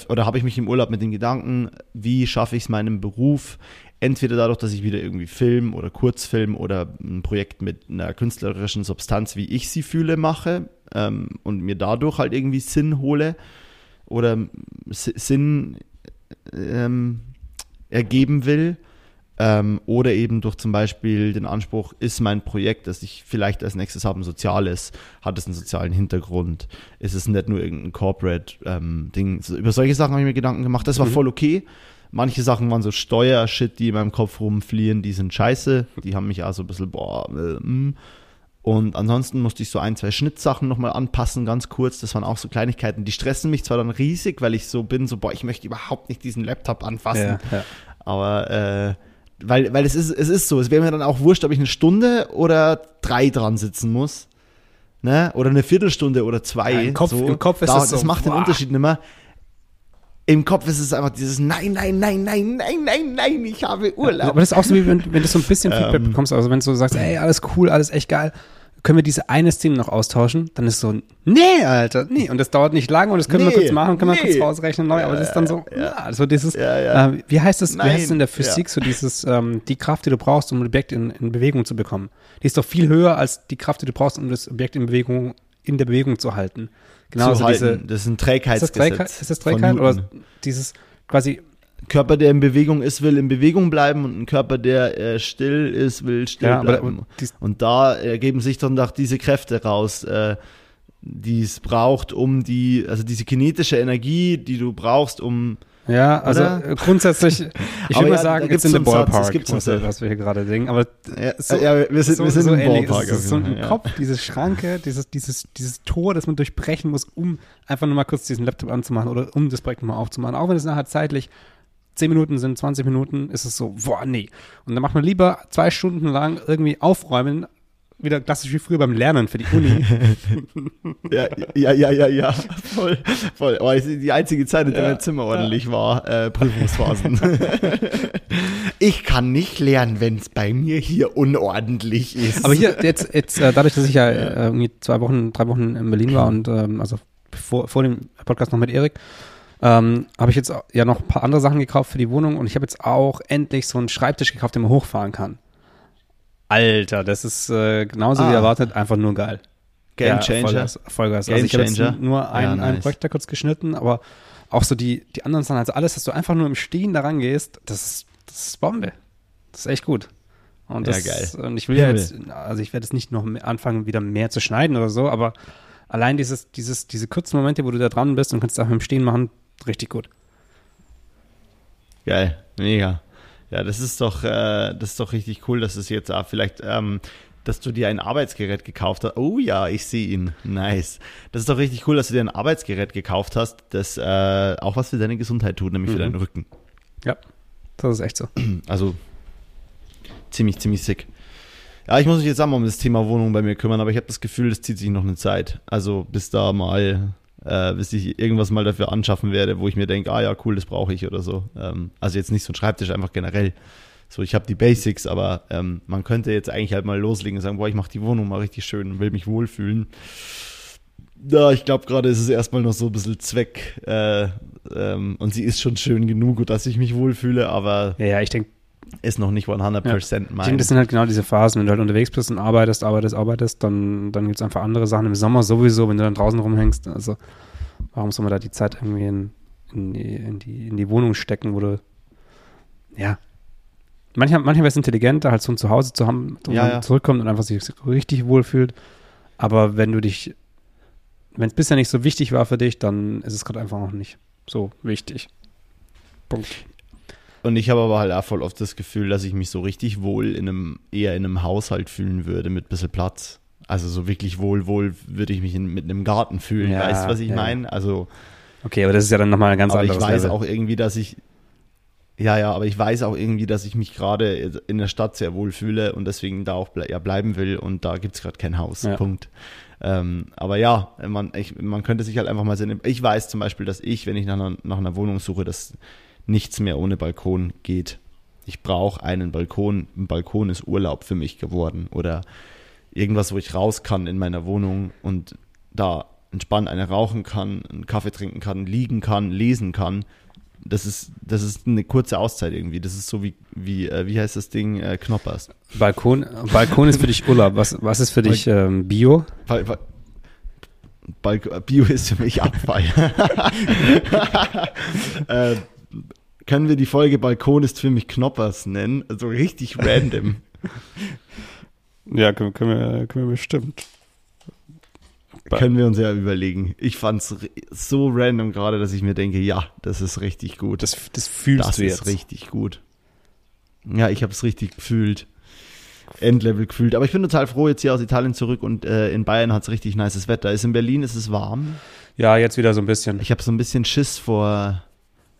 oder habe ich mich im Urlaub mit den Gedanken, wie schaffe ich es meinem Beruf, entweder dadurch, dass ich wieder irgendwie Film oder Kurzfilm oder ein Projekt mit einer künstlerischen Substanz, wie ich sie fühle, mache ähm, und mir dadurch halt irgendwie Sinn hole oder Sinn ähm, ergeben will. Ähm, oder eben durch zum Beispiel den Anspruch, ist mein Projekt, das ich vielleicht als nächstes habe, ein soziales, hat es einen sozialen Hintergrund, ist es nicht nur irgendein Corporate-Ding. Ähm, so, über solche Sachen habe ich mir Gedanken gemacht, das war mhm. voll okay. Manche Sachen waren so Steuershit, die in meinem Kopf rumfliehen, die sind scheiße, die haben mich auch so ein bisschen, boah, äh, mm. Und ansonsten musste ich so ein, zwei Schnittsachen nochmal anpassen, ganz kurz. Das waren auch so Kleinigkeiten, die stressen mich zwar dann riesig, weil ich so bin, so, boah, ich möchte überhaupt nicht diesen Laptop anfassen. Ja, ja. Aber, äh, weil, weil es ist, es ist so, es wäre mir dann auch wurscht, ob ich eine Stunde oder drei dran sitzen muss. Ne? Oder eine Viertelstunde oder zwei. Ja,
im, Kopf,
so.
Im Kopf ist da,
das so. Das macht den Unterschied nicht mehr im Kopf ist es einfach dieses Nein, nein, nein, nein, nein, nein, nein, ich habe Urlaub.
aber das ist auch so, wie wenn, wenn du so ein bisschen Feedback ähm, bekommst, also wenn du so sagst, ey, alles cool, alles echt geil, können wir diese eine Szene noch austauschen? Dann ist so, nee, Alter, nee. Und das dauert nicht lange und das können nee, wir kurz machen, können nee. wir kurz rausrechnen neu, aber das ist dann so, ja, ja. also dieses, ja, ja. Äh, wie heißt das, wie heißt es in der Physik, so dieses, ähm, die Kraft, die du brauchst, um ein Objekt in, in Bewegung zu bekommen. Die ist doch viel höher als die Kraft, die du brauchst, um das Objekt in Bewegung, in der Bewegung zu halten.
Genau, zu also. Diese, das ist ein Trägheitsgesetz. Ist das
Trägheit, oder dieses quasi
Körper, der in Bewegung ist, will in Bewegung bleiben und ein Körper, der äh, still ist, will still ja, bleiben. und da ergeben sich dann auch diese Kräfte raus, äh, die es braucht, um die, also diese kinetische Energie, die du brauchst, um
ja, also oder? grundsätzlich, ich würde ja, mal sagen, it's in the ballpark, Satz, was, wir, was wir hier gerade denken. Aber
ja, so, ja, wir sind, so, wir sind so im Ballpark.
Es ist so ein Kopf, diese Schranke, dieses, dieses, dieses Tor, das man durchbrechen muss, um einfach nur mal kurz diesen Laptop anzumachen oder um das Projekt nochmal aufzumachen. Auch wenn es nachher zeitlich 10 Minuten sind, 20 Minuten, ist es so, boah, nee. Und dann macht man lieber zwei Stunden lang irgendwie aufräumen, wieder klassisch wie früher beim Lernen für die Uni.
ja, ja, ja, ja, ja, voll, voll. Aber die einzige Zeit, in der mein Zimmer ordentlich war, äh, Prüfungsphasen. ich kann nicht lernen, wenn es bei mir hier unordentlich ist.
Aber hier, jetzt, jetzt äh, dadurch, dass ich ja äh, irgendwie zwei Wochen, drei Wochen in Berlin war und ähm, also vor, vor dem Podcast noch mit Erik, ähm, habe ich jetzt ja noch ein paar andere Sachen gekauft für die Wohnung und ich habe jetzt auch endlich so einen Schreibtisch gekauft, den man hochfahren kann. Alter, das ist äh, genauso ah. wie erwartet, einfach nur geil.
Game ja, Changer.
Vollgas. Vollgas. Game also ich habe jetzt nur ein, ja, nice. ein Projekt da kurz geschnitten, aber auch so die, die anderen Sachen, also alles, dass du einfach nur im Stehen daran gehst, das ist, das ist Bombe. Das ist echt gut. Und das, ja, geil. Und ich will ja jetzt, also ich werde jetzt nicht noch anfangen, wieder mehr zu schneiden oder so, aber allein dieses, dieses, diese kurzen Momente, wo du da dran bist und kannst es auch im Stehen machen, richtig gut.
Geil, mega. Ja, das ist doch, äh, das ist doch richtig cool, dass es jetzt auch vielleicht, ähm, dass du dir ein Arbeitsgerät gekauft hast. Oh ja, ich sehe ihn. Nice. Das ist doch richtig cool, dass du dir ein Arbeitsgerät gekauft hast, das äh, auch was für deine Gesundheit tut, nämlich mhm. für deinen Rücken.
Ja, das ist echt so.
Also ziemlich, ziemlich sick. Ja, ich muss mich jetzt auch mal um das Thema Wohnung bei mir kümmern, aber ich habe das Gefühl, das zieht sich noch eine Zeit. Also bis da mal äh, bis ich irgendwas mal dafür anschaffen werde, wo ich mir denke, ah ja, cool, das brauche ich oder so. Ähm, also jetzt nicht so ein Schreibtisch, einfach generell. So, ich habe die Basics, aber ähm, man könnte jetzt eigentlich halt mal loslegen und sagen, boah, ich mache die Wohnung mal richtig schön und will mich wohlfühlen. Ja, ich glaube gerade ist es erstmal noch so ein bisschen Zweck äh, ähm, und sie ist schon schön genug, dass ich mich wohlfühle, aber
ja, ich denke,
ist noch nicht 100% ja. mein. Ich
denke, das sind halt genau diese Phasen. Wenn du halt unterwegs bist und arbeitest, arbeitest, arbeitest, dann, dann gibt es einfach andere Sachen. Im Sommer sowieso, wenn du dann draußen rumhängst. Also, warum soll man da die Zeit irgendwie in, in, die, in, die, in die Wohnung stecken, wo du, ja. Manchmal, manchmal wäre es intelligenter, halt so ein Zuhause zu haben, wo ja, man ja. zurückkommt und einfach sich richtig wohlfühlt. Aber wenn du dich, wenn es bisher nicht so wichtig war für dich, dann ist es gerade einfach noch nicht so wichtig.
Punkt. Und ich habe aber halt auch voll oft das Gefühl, dass ich mich so richtig wohl in einem, eher in einem Haushalt fühlen würde mit ein bisschen Platz. Also so wirklich wohl, wohl würde ich mich in, mit einem Garten fühlen. Ja, weißt du, was ich ja. meine? Also.
Okay, aber das ist ja dann nochmal ein ganz anderes
Aber ich weiß Level. auch irgendwie, dass ich, ja, ja, aber ich weiß auch irgendwie, dass ich mich gerade in der Stadt sehr wohl fühle und deswegen da auch ble ja, bleiben will und da gibt es gerade kein Haus. Ja. Punkt. Ähm, aber ja, man, ich, man könnte sich halt einfach mal sehen. Ich weiß zum Beispiel, dass ich, wenn ich nach einer, nach einer Wohnung suche, dass nichts mehr ohne Balkon geht. Ich brauche einen Balkon. Ein Balkon ist Urlaub für mich geworden. Oder irgendwas, wo ich raus kann in meiner Wohnung und da entspannt eine rauchen kann, einen Kaffee trinken kann, liegen kann, lesen kann. Das ist, das ist eine kurze Auszeit irgendwie. Das ist so wie, wie, äh, wie heißt das Ding? Äh, Knoppers.
Balkon, Balkon ist für dich Urlaub. Was, was ist für dich ähm, Bio?
Bal Bal Bio ist für mich Abfall. äh, können wir die Folge Balkon ist für mich Knoppers nennen? Also richtig random.
Ja, können, können, wir, können wir bestimmt.
Können wir uns ja überlegen. Ich fand es so random gerade, dass ich mir denke, ja, das ist richtig gut.
Das, das fühlst das du jetzt.
Das ist richtig gut. Ja, ich habe es richtig gefühlt. Endlevel gefühlt. Aber ich bin total froh, jetzt hier aus Italien zurück und äh, in Bayern hat es richtig nices Wetter. Ist in Berlin, ist es warm?
Ja, jetzt wieder so ein bisschen.
Ich habe so ein bisschen Schiss vor,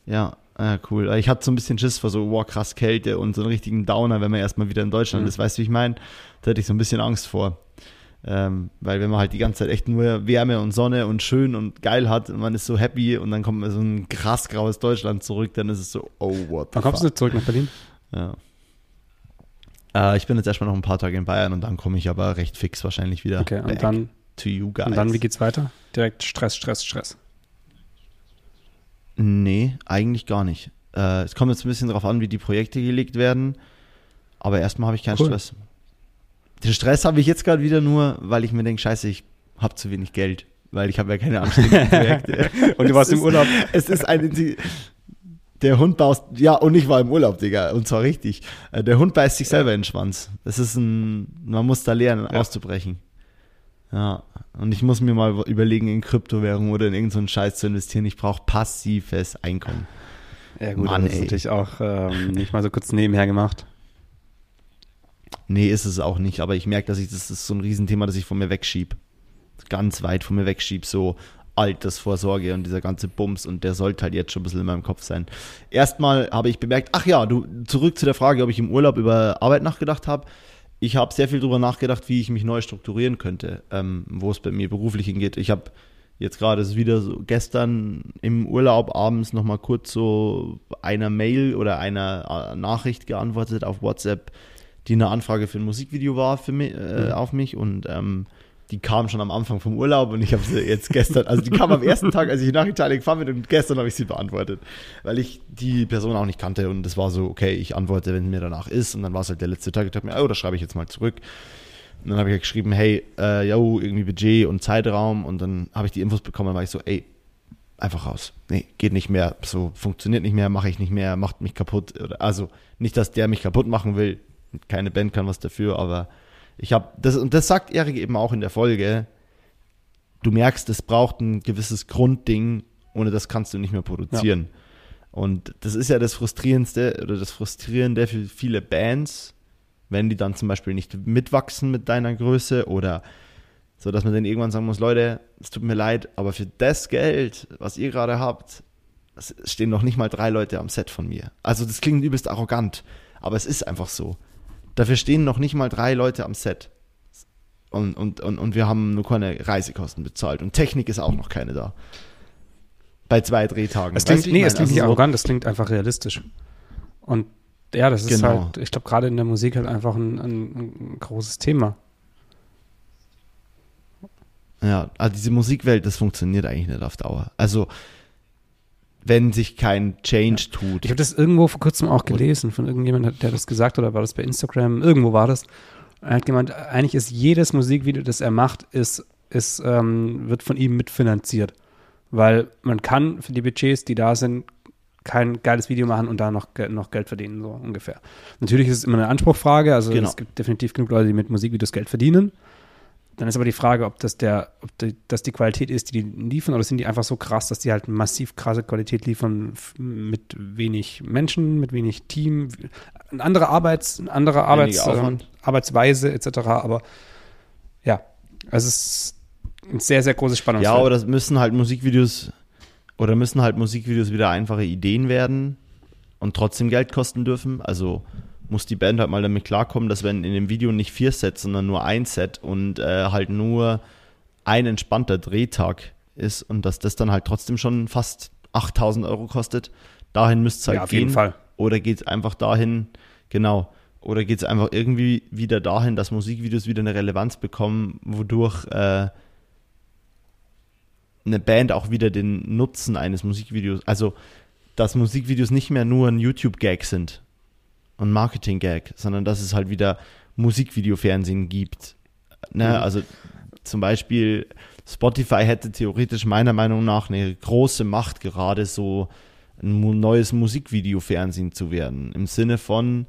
ja, Ah, cool. Ich hatte so ein bisschen Schiss vor so, wow, krass Kälte und so einen richtigen Downer, wenn man erstmal wieder in Deutschland mhm. ist. Weißt du, wie ich meine? Da hätte ich so ein bisschen Angst vor. Ähm, weil wenn man halt die ganze Zeit echt nur Wärme und Sonne und schön und geil hat und man ist so happy und dann kommt man so ein krass graues Deutschland zurück, dann ist es so, oh, what
Wann kommst du zurück nach Berlin?
Ja. Äh, ich bin jetzt erstmal noch ein paar Tage in Bayern und dann komme ich aber recht fix wahrscheinlich wieder.
Okay, und dann
to you guys.
Und dann, wie geht's weiter? Direkt Stress, Stress, Stress.
Nee, eigentlich gar nicht. Äh, es kommt jetzt ein bisschen darauf an, wie die Projekte gelegt werden. Aber erstmal habe ich keinen cool. Stress. Den Stress habe ich jetzt gerade wieder nur, weil ich mir denke, scheiße, ich habe zu wenig Geld. Weil ich habe ja keine anständigen Projekte.
und du warst im Urlaub.
Es ist ein... Der Hund baust, ja, und ich war im Urlaub, Digga, und zwar richtig. Äh, der Hund beißt sich selber in den Schwanz. Das ist ein, man muss da lernen, ja. auszubrechen. Ja, und ich muss mir mal überlegen, in Kryptowährung oder in irgendeinen so Scheiß zu investieren. Ich brauche passives Einkommen.
Ja gut, Mann, das ist natürlich auch ähm, nicht mal so kurz nebenher gemacht.
Nee, ist es auch nicht, aber ich merke, dass ich, das ist so ein Riesenthema, das ich von mir wegschieb. Ganz weit von mir wegschieb, so Altersvorsorge und dieser ganze Bums und der sollte halt jetzt schon ein bisschen in meinem Kopf sein. Erstmal habe ich bemerkt, ach ja, du, zurück zu der Frage, ob ich im Urlaub über Arbeit nachgedacht habe ich habe sehr viel darüber nachgedacht, wie ich mich neu strukturieren könnte, ähm, wo es bei mir beruflich hingeht. Ich habe jetzt gerade ist wieder so gestern im Urlaub abends nochmal kurz so einer Mail oder einer äh, Nachricht geantwortet auf WhatsApp, die eine Anfrage für ein Musikvideo war für mich, äh, mhm. auf mich und ähm, die kam schon am Anfang vom Urlaub und ich habe sie jetzt gestern, also die kam am ersten Tag, als ich nach Italien gefahren bin und gestern habe ich sie beantwortet, weil ich die Person auch nicht kannte und es war so, okay, ich antworte, wenn mir danach ist und dann war es halt der letzte Tag, ich dachte mir, oh, das schreibe ich jetzt mal zurück. Und dann habe ich halt geschrieben, hey, äh, yo, irgendwie Budget und Zeitraum und dann habe ich die Infos bekommen und war ich so, ey, einfach raus. Nee, geht nicht mehr, so funktioniert nicht mehr, mache ich nicht mehr, macht mich kaputt. Also nicht, dass der mich kaputt machen will, keine Band kann was dafür, aber ich habe das und das sagt Erik eben auch in der Folge. Du merkst, es braucht ein gewisses Grundding, ohne das kannst du nicht mehr produzieren. Ja. Und das ist ja das frustrierendste oder das frustrierende für viele Bands, wenn die dann zum Beispiel nicht mitwachsen mit deiner Größe oder so, dass man dann irgendwann sagen muss, Leute, es tut mir leid, aber für das Geld, was ihr gerade habt, stehen noch nicht mal drei Leute am Set von mir. Also das klingt übelst arrogant, aber es ist einfach so. Dafür stehen noch nicht mal drei Leute am Set. Und, und, und, und wir haben nur keine Reisekosten bezahlt. Und Technik ist auch noch keine da. Bei zwei Drehtagen.
Es klingt, nee, es klingt also nicht arrogant, es klingt einfach realistisch. Und ja, das ist genau. halt, ich glaube, gerade in der Musik halt einfach ein, ein, ein großes Thema.
Ja, also diese Musikwelt, das funktioniert eigentlich nicht auf Dauer. Also wenn sich kein Change ja. tut.
Ich habe das irgendwo vor kurzem auch gelesen von irgendjemandem, der das gesagt hat, oder war das bei Instagram? Irgendwo war das. Er hat gemeint, eigentlich ist jedes Musikvideo, das er macht, ist, ist, ähm, wird von ihm mitfinanziert. Weil man kann für die Budgets, die da sind, kein geiles Video machen und da noch, noch Geld verdienen, so ungefähr. Natürlich ist es immer eine Anspruchfrage, also genau. es gibt definitiv genug Leute, die mit Musikvideos Geld verdienen. Dann ist aber die Frage, ob das der, ob die, das die Qualität ist, die die liefern, oder sind die einfach so krass, dass die halt massiv krasse Qualität liefern mit wenig Menschen, mit wenig Team, eine andere Arbeits, eine andere Arbeits, äh, Arbeitsweise etc. Aber ja, es ist ein sehr, sehr großes Spannungsfeld.
Ja, aber das müssen halt Musikvideos oder müssen halt Musikvideos wieder einfache Ideen werden und trotzdem Geld kosten dürfen. Also muss die Band halt mal damit klarkommen, dass wenn in dem Video nicht vier Sets, sondern nur ein Set und äh, halt nur ein entspannter Drehtag ist und dass das dann halt trotzdem schon fast 8000 Euro kostet, dahin müsste es halt ja, auf gehen. Jeden Fall. Oder geht es einfach dahin, genau, oder geht es einfach irgendwie wieder dahin, dass Musikvideos wieder eine Relevanz bekommen, wodurch äh, eine Band auch wieder den Nutzen eines Musikvideos, also dass Musikvideos nicht mehr nur ein YouTube-Gag sind, und Marketing-Gag, sondern dass es halt wieder Musikvideo-Fernsehen gibt. Ne? Mhm. Also zum Beispiel Spotify hätte theoretisch meiner Meinung nach eine große Macht, gerade so ein neues Musikvideo-Fernsehen zu werden. Im Sinne von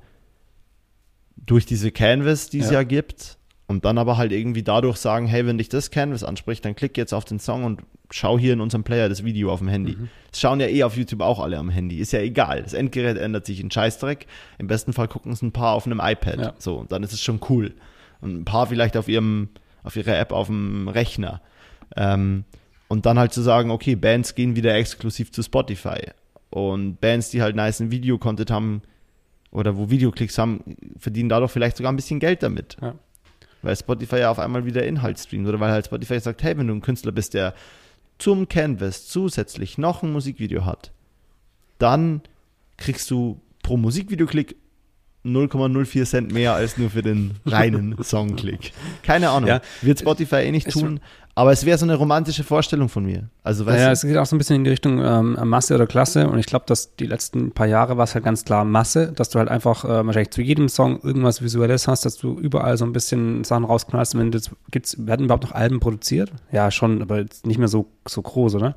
durch diese Canvas, die es ja. ja gibt, und dann aber halt irgendwie dadurch sagen, hey, wenn dich das Canvas anspricht, dann klick jetzt auf den Song und schau hier in unserem Player das Video auf dem Handy. Mhm. Das schauen ja eh auf YouTube auch alle am Handy. Ist ja egal. Das Endgerät ändert sich in Scheißdreck. Im besten Fall gucken es ein paar auf einem iPad. Ja. So, dann ist es schon cool. Und ein paar vielleicht auf ihrem, auf ihrer App auf dem Rechner. Ähm, und dann halt zu sagen, okay, Bands gehen wieder exklusiv zu Spotify. Und Bands, die halt nice Video-Content haben oder wo Videoklicks haben, verdienen dadurch vielleicht sogar ein bisschen Geld damit. Ja. Weil Spotify ja auf einmal wieder Inhalt streamt oder weil halt Spotify sagt, hey, wenn du ein Künstler bist, der zum Canvas zusätzlich noch ein Musikvideo hat, dann kriegst du pro Musikvideoklick 0,04 Cent mehr als nur für den reinen Songklick. Keine Ahnung. Ja. Wird Spotify eh nicht tun. Aber es wäre so eine romantische Vorstellung von mir. Also,
weißt ja, es geht auch so ein bisschen in die Richtung ähm, Masse oder Klasse. Und ich glaube, dass die letzten paar Jahre war es halt ganz klar Masse, dass du halt einfach äh, wahrscheinlich zu jedem Song irgendwas Visuelles hast, dass du überall so ein bisschen Sachen rausknallst. Und wenn das gibt's, werden überhaupt noch Alben produziert? Ja, schon, aber jetzt nicht mehr so, so groß, oder?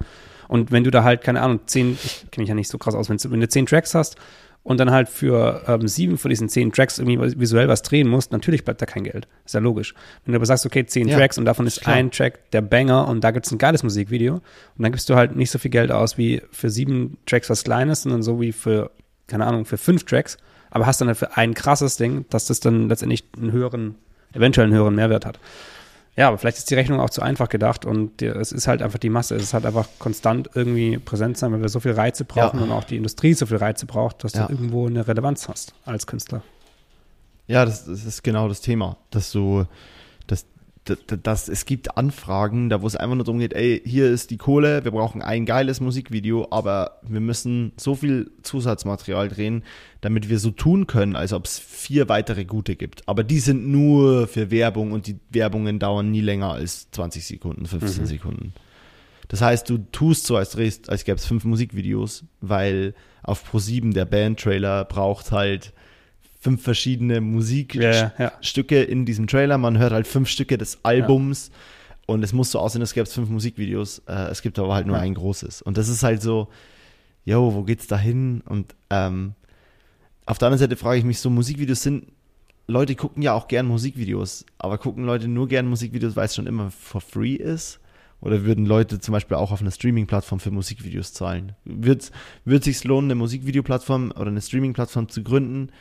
Und wenn du da halt, keine Ahnung, zehn, ich kenne mich ja nicht so krass aus, du, wenn du zehn Tracks hast und dann halt für ähm, sieben von diesen zehn Tracks irgendwie visuell was drehen musst, natürlich bleibt da kein Geld. Ist ja logisch. Wenn du aber sagst, okay, zehn ja, Tracks und davon ist klar. ein Track der Banger und da gibt's ein geiles Musikvideo und dann gibst du halt nicht so viel Geld aus wie für sieben Tracks was Kleines, sondern so wie für, keine Ahnung, für fünf Tracks, aber hast dann halt für ein krasses Ding, dass das dann letztendlich einen höheren, eventuell einen höheren Mehrwert hat. Ja, aber vielleicht ist die Rechnung auch zu einfach gedacht und die, es ist halt einfach die Masse. Es ist halt einfach konstant irgendwie präsent sein, weil wir so viel Reize brauchen ja. und auch die Industrie so viel Reize braucht, dass ja. du irgendwo eine Relevanz hast als Künstler.
Ja, das, das ist genau das Thema, dass du, dass, es gibt Anfragen, da wo es einfach nur darum geht, ey, hier ist die Kohle, wir brauchen ein geiles Musikvideo, aber wir müssen so viel Zusatzmaterial drehen, damit wir so tun können, als ob es vier weitere gute gibt. Aber die sind nur für Werbung und die Werbungen dauern nie länger als 20 Sekunden, 15 mhm. Sekunden. Das heißt, du tust so, als, drehst, als gäbe es fünf Musikvideos, weil auf Pro7 der Bandtrailer braucht halt fünf verschiedene Musikstücke ja, ja. in diesem Trailer. Man hört halt fünf Stücke des Albums ja. und es muss so aussehen, als gäbe es fünf Musikvideos. Äh, es gibt aber halt nur ein großes. Und das ist halt so, yo, wo geht's da hin? Und ähm, auf der anderen Seite frage ich mich so, Musikvideos sind, Leute gucken ja auch gern Musikvideos, aber gucken Leute nur gern Musikvideos, weil es schon immer for free ist? Oder würden Leute zum Beispiel auch auf einer Streaming-Plattform für Musikvideos zahlen? Wird es sich lohnen, eine Musikvideoplattform oder eine Streaming-Plattform zu gründen,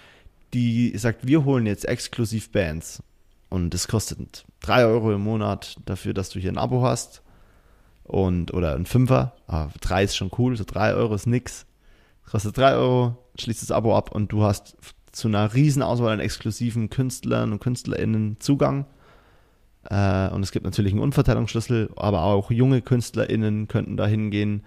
die sagt, wir holen jetzt exklusiv Bands und es kostet 3 Euro im Monat dafür, dass du hier ein Abo hast und oder ein Fünfer, aber 3 ist schon cool, so 3 Euro ist nix. Kostet 3 Euro, schließt das Abo ab und du hast zu einer riesen Auswahl an exklusiven Künstlern und KünstlerInnen Zugang. Äh, und es gibt natürlich einen Unverteilungsschlüssel, aber auch junge KünstlerInnen könnten da hingehen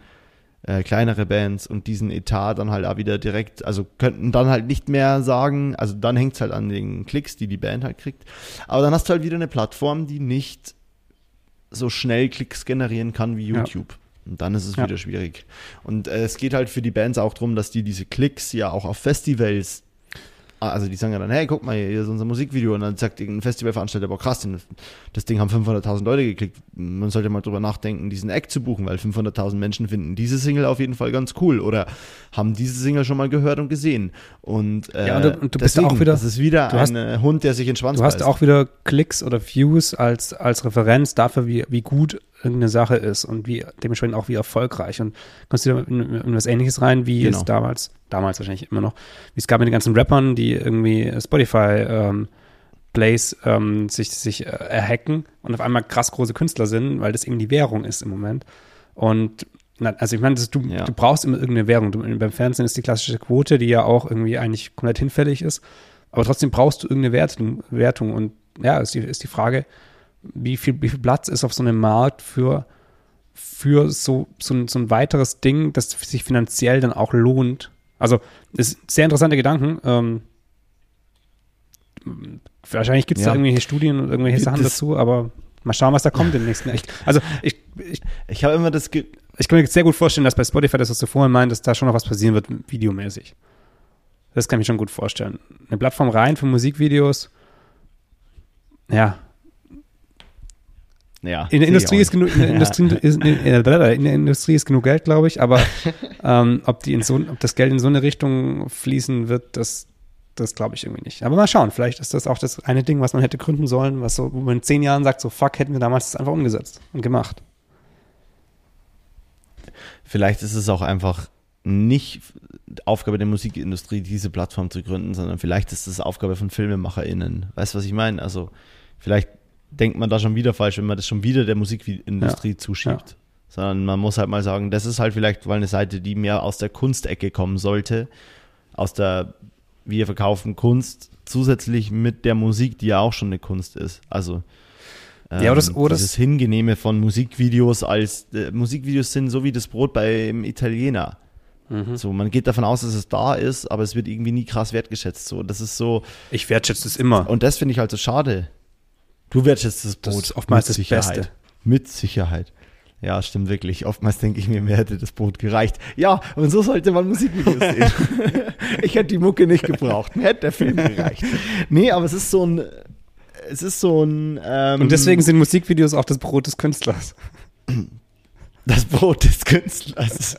äh, kleinere Bands und diesen Etat dann halt auch wieder direkt, also könnten dann halt nicht mehr sagen, also dann hängt es halt an den Klicks, die die Band halt kriegt. Aber dann hast du halt wieder eine Plattform, die nicht so schnell Klicks generieren kann wie YouTube. Ja. Und dann ist es ja. wieder schwierig. Und äh, es geht halt für die Bands auch darum, dass die diese Klicks ja auch auf Festivals also die sagen ja dann, hey, guck mal, hier ist unser Musikvideo und dann sagt ein Festivalveranstalter, boah krass, das Ding haben 500.000 Leute geklickt. Man sollte mal drüber nachdenken, diesen Act zu buchen, weil 500.000 Menschen finden diese Single auf jeden Fall ganz cool oder haben diese Single schon mal gehört und gesehen. Und, äh,
ja, und, du, und du deswegen, bist auch wieder,
das ist wieder ein hast, Hund, der sich in Schwanz
Du hast beißt. auch wieder Klicks oder Views als, als Referenz dafür, wie, wie gut irgendeine Sache ist und wie dementsprechend auch wie erfolgreich. Und kommst du in, in, was ähnliches rein, wie genau. es damals, damals wahrscheinlich immer noch, wie es gab mit den ganzen Rappern, die irgendwie Spotify ähm, Plays ähm, sich, sich äh, erhacken und auf einmal krass große Künstler sind, weil das eben die Währung ist im Moment. Und na, also ich meine, du, ja. du brauchst immer irgendeine Währung. Du, beim Fernsehen ist die klassische Quote, die ja auch irgendwie eigentlich komplett hinfällig ist. Aber trotzdem brauchst du irgendeine Wertung. Wertung. Und ja, ist die, ist die Frage, wie viel, wie viel Platz ist auf so einem Markt für, für so, so, ein, so ein weiteres Ding, das sich finanziell dann auch lohnt. Also, ist sehr interessante Gedanken. Ähm, wahrscheinlich gibt es ja. da irgendwelche Studien und irgendwelche Sachen das, dazu, aber mal schauen, was da kommt im nächsten. Ich, also, ich, ich, ich habe immer das. Ge ich kann mir sehr gut vorstellen, dass bei Spotify, das was du vorhin meintest, da schon noch was passieren wird, videomäßig. Das kann ich mir schon gut vorstellen. Eine Plattform rein für Musikvideos, ja, ja, in der Industrie ist genug, in der, Industrie, ist, in, der Industrie ist genug Geld, glaube ich, aber ähm, ob, die in so, ob das Geld in so eine Richtung fließen wird, das, das glaube ich irgendwie nicht. Aber mal schauen, vielleicht ist das auch das eine Ding, was man hätte gründen sollen, was so, wo man in zehn Jahren sagt, so fuck, hätten wir damals das einfach umgesetzt und gemacht.
Vielleicht ist es auch einfach nicht Aufgabe der Musikindustrie, diese Plattform zu gründen, sondern vielleicht ist es Aufgabe von FilmemacherInnen. Weißt du, was ich meine? Also, vielleicht denkt man da schon wieder falsch, wenn man das schon wieder der Musikindustrie ja. zuschiebt. Ja. Sondern man muss halt mal sagen, das ist halt vielleicht mal eine Seite, die mehr aus der Kunstecke kommen sollte. Aus der, wir verkaufen Kunst zusätzlich mit der Musik, die ja auch schon eine Kunst ist. Also
ähm, ja, das,
oder dieses Hingenehme von Musikvideos als äh, Musikvideos sind so wie das Brot beim Italiener. Mhm. So, man geht davon aus, dass es da ist, aber es wird irgendwie nie krass wertgeschätzt. So, das ist so.
Ich wertschätze es immer.
Und das finde ich halt so schade. Du wertschätzt das
Brot. Das ist oftmals das Sicherheit. Beste.
Mit Sicherheit. Ja, stimmt wirklich. Oftmals denke ich mir, mir hätte das Brot gereicht. Ja, und so sollte man Musikvideos sehen. ich hätte die Mucke nicht gebraucht. Mir hätte der Film gereicht. Nee, aber es ist so ein. Es ist so ein.
Ähm, und deswegen sind Musikvideos auch das Brot des Künstlers.
Das Brot des Künstlers.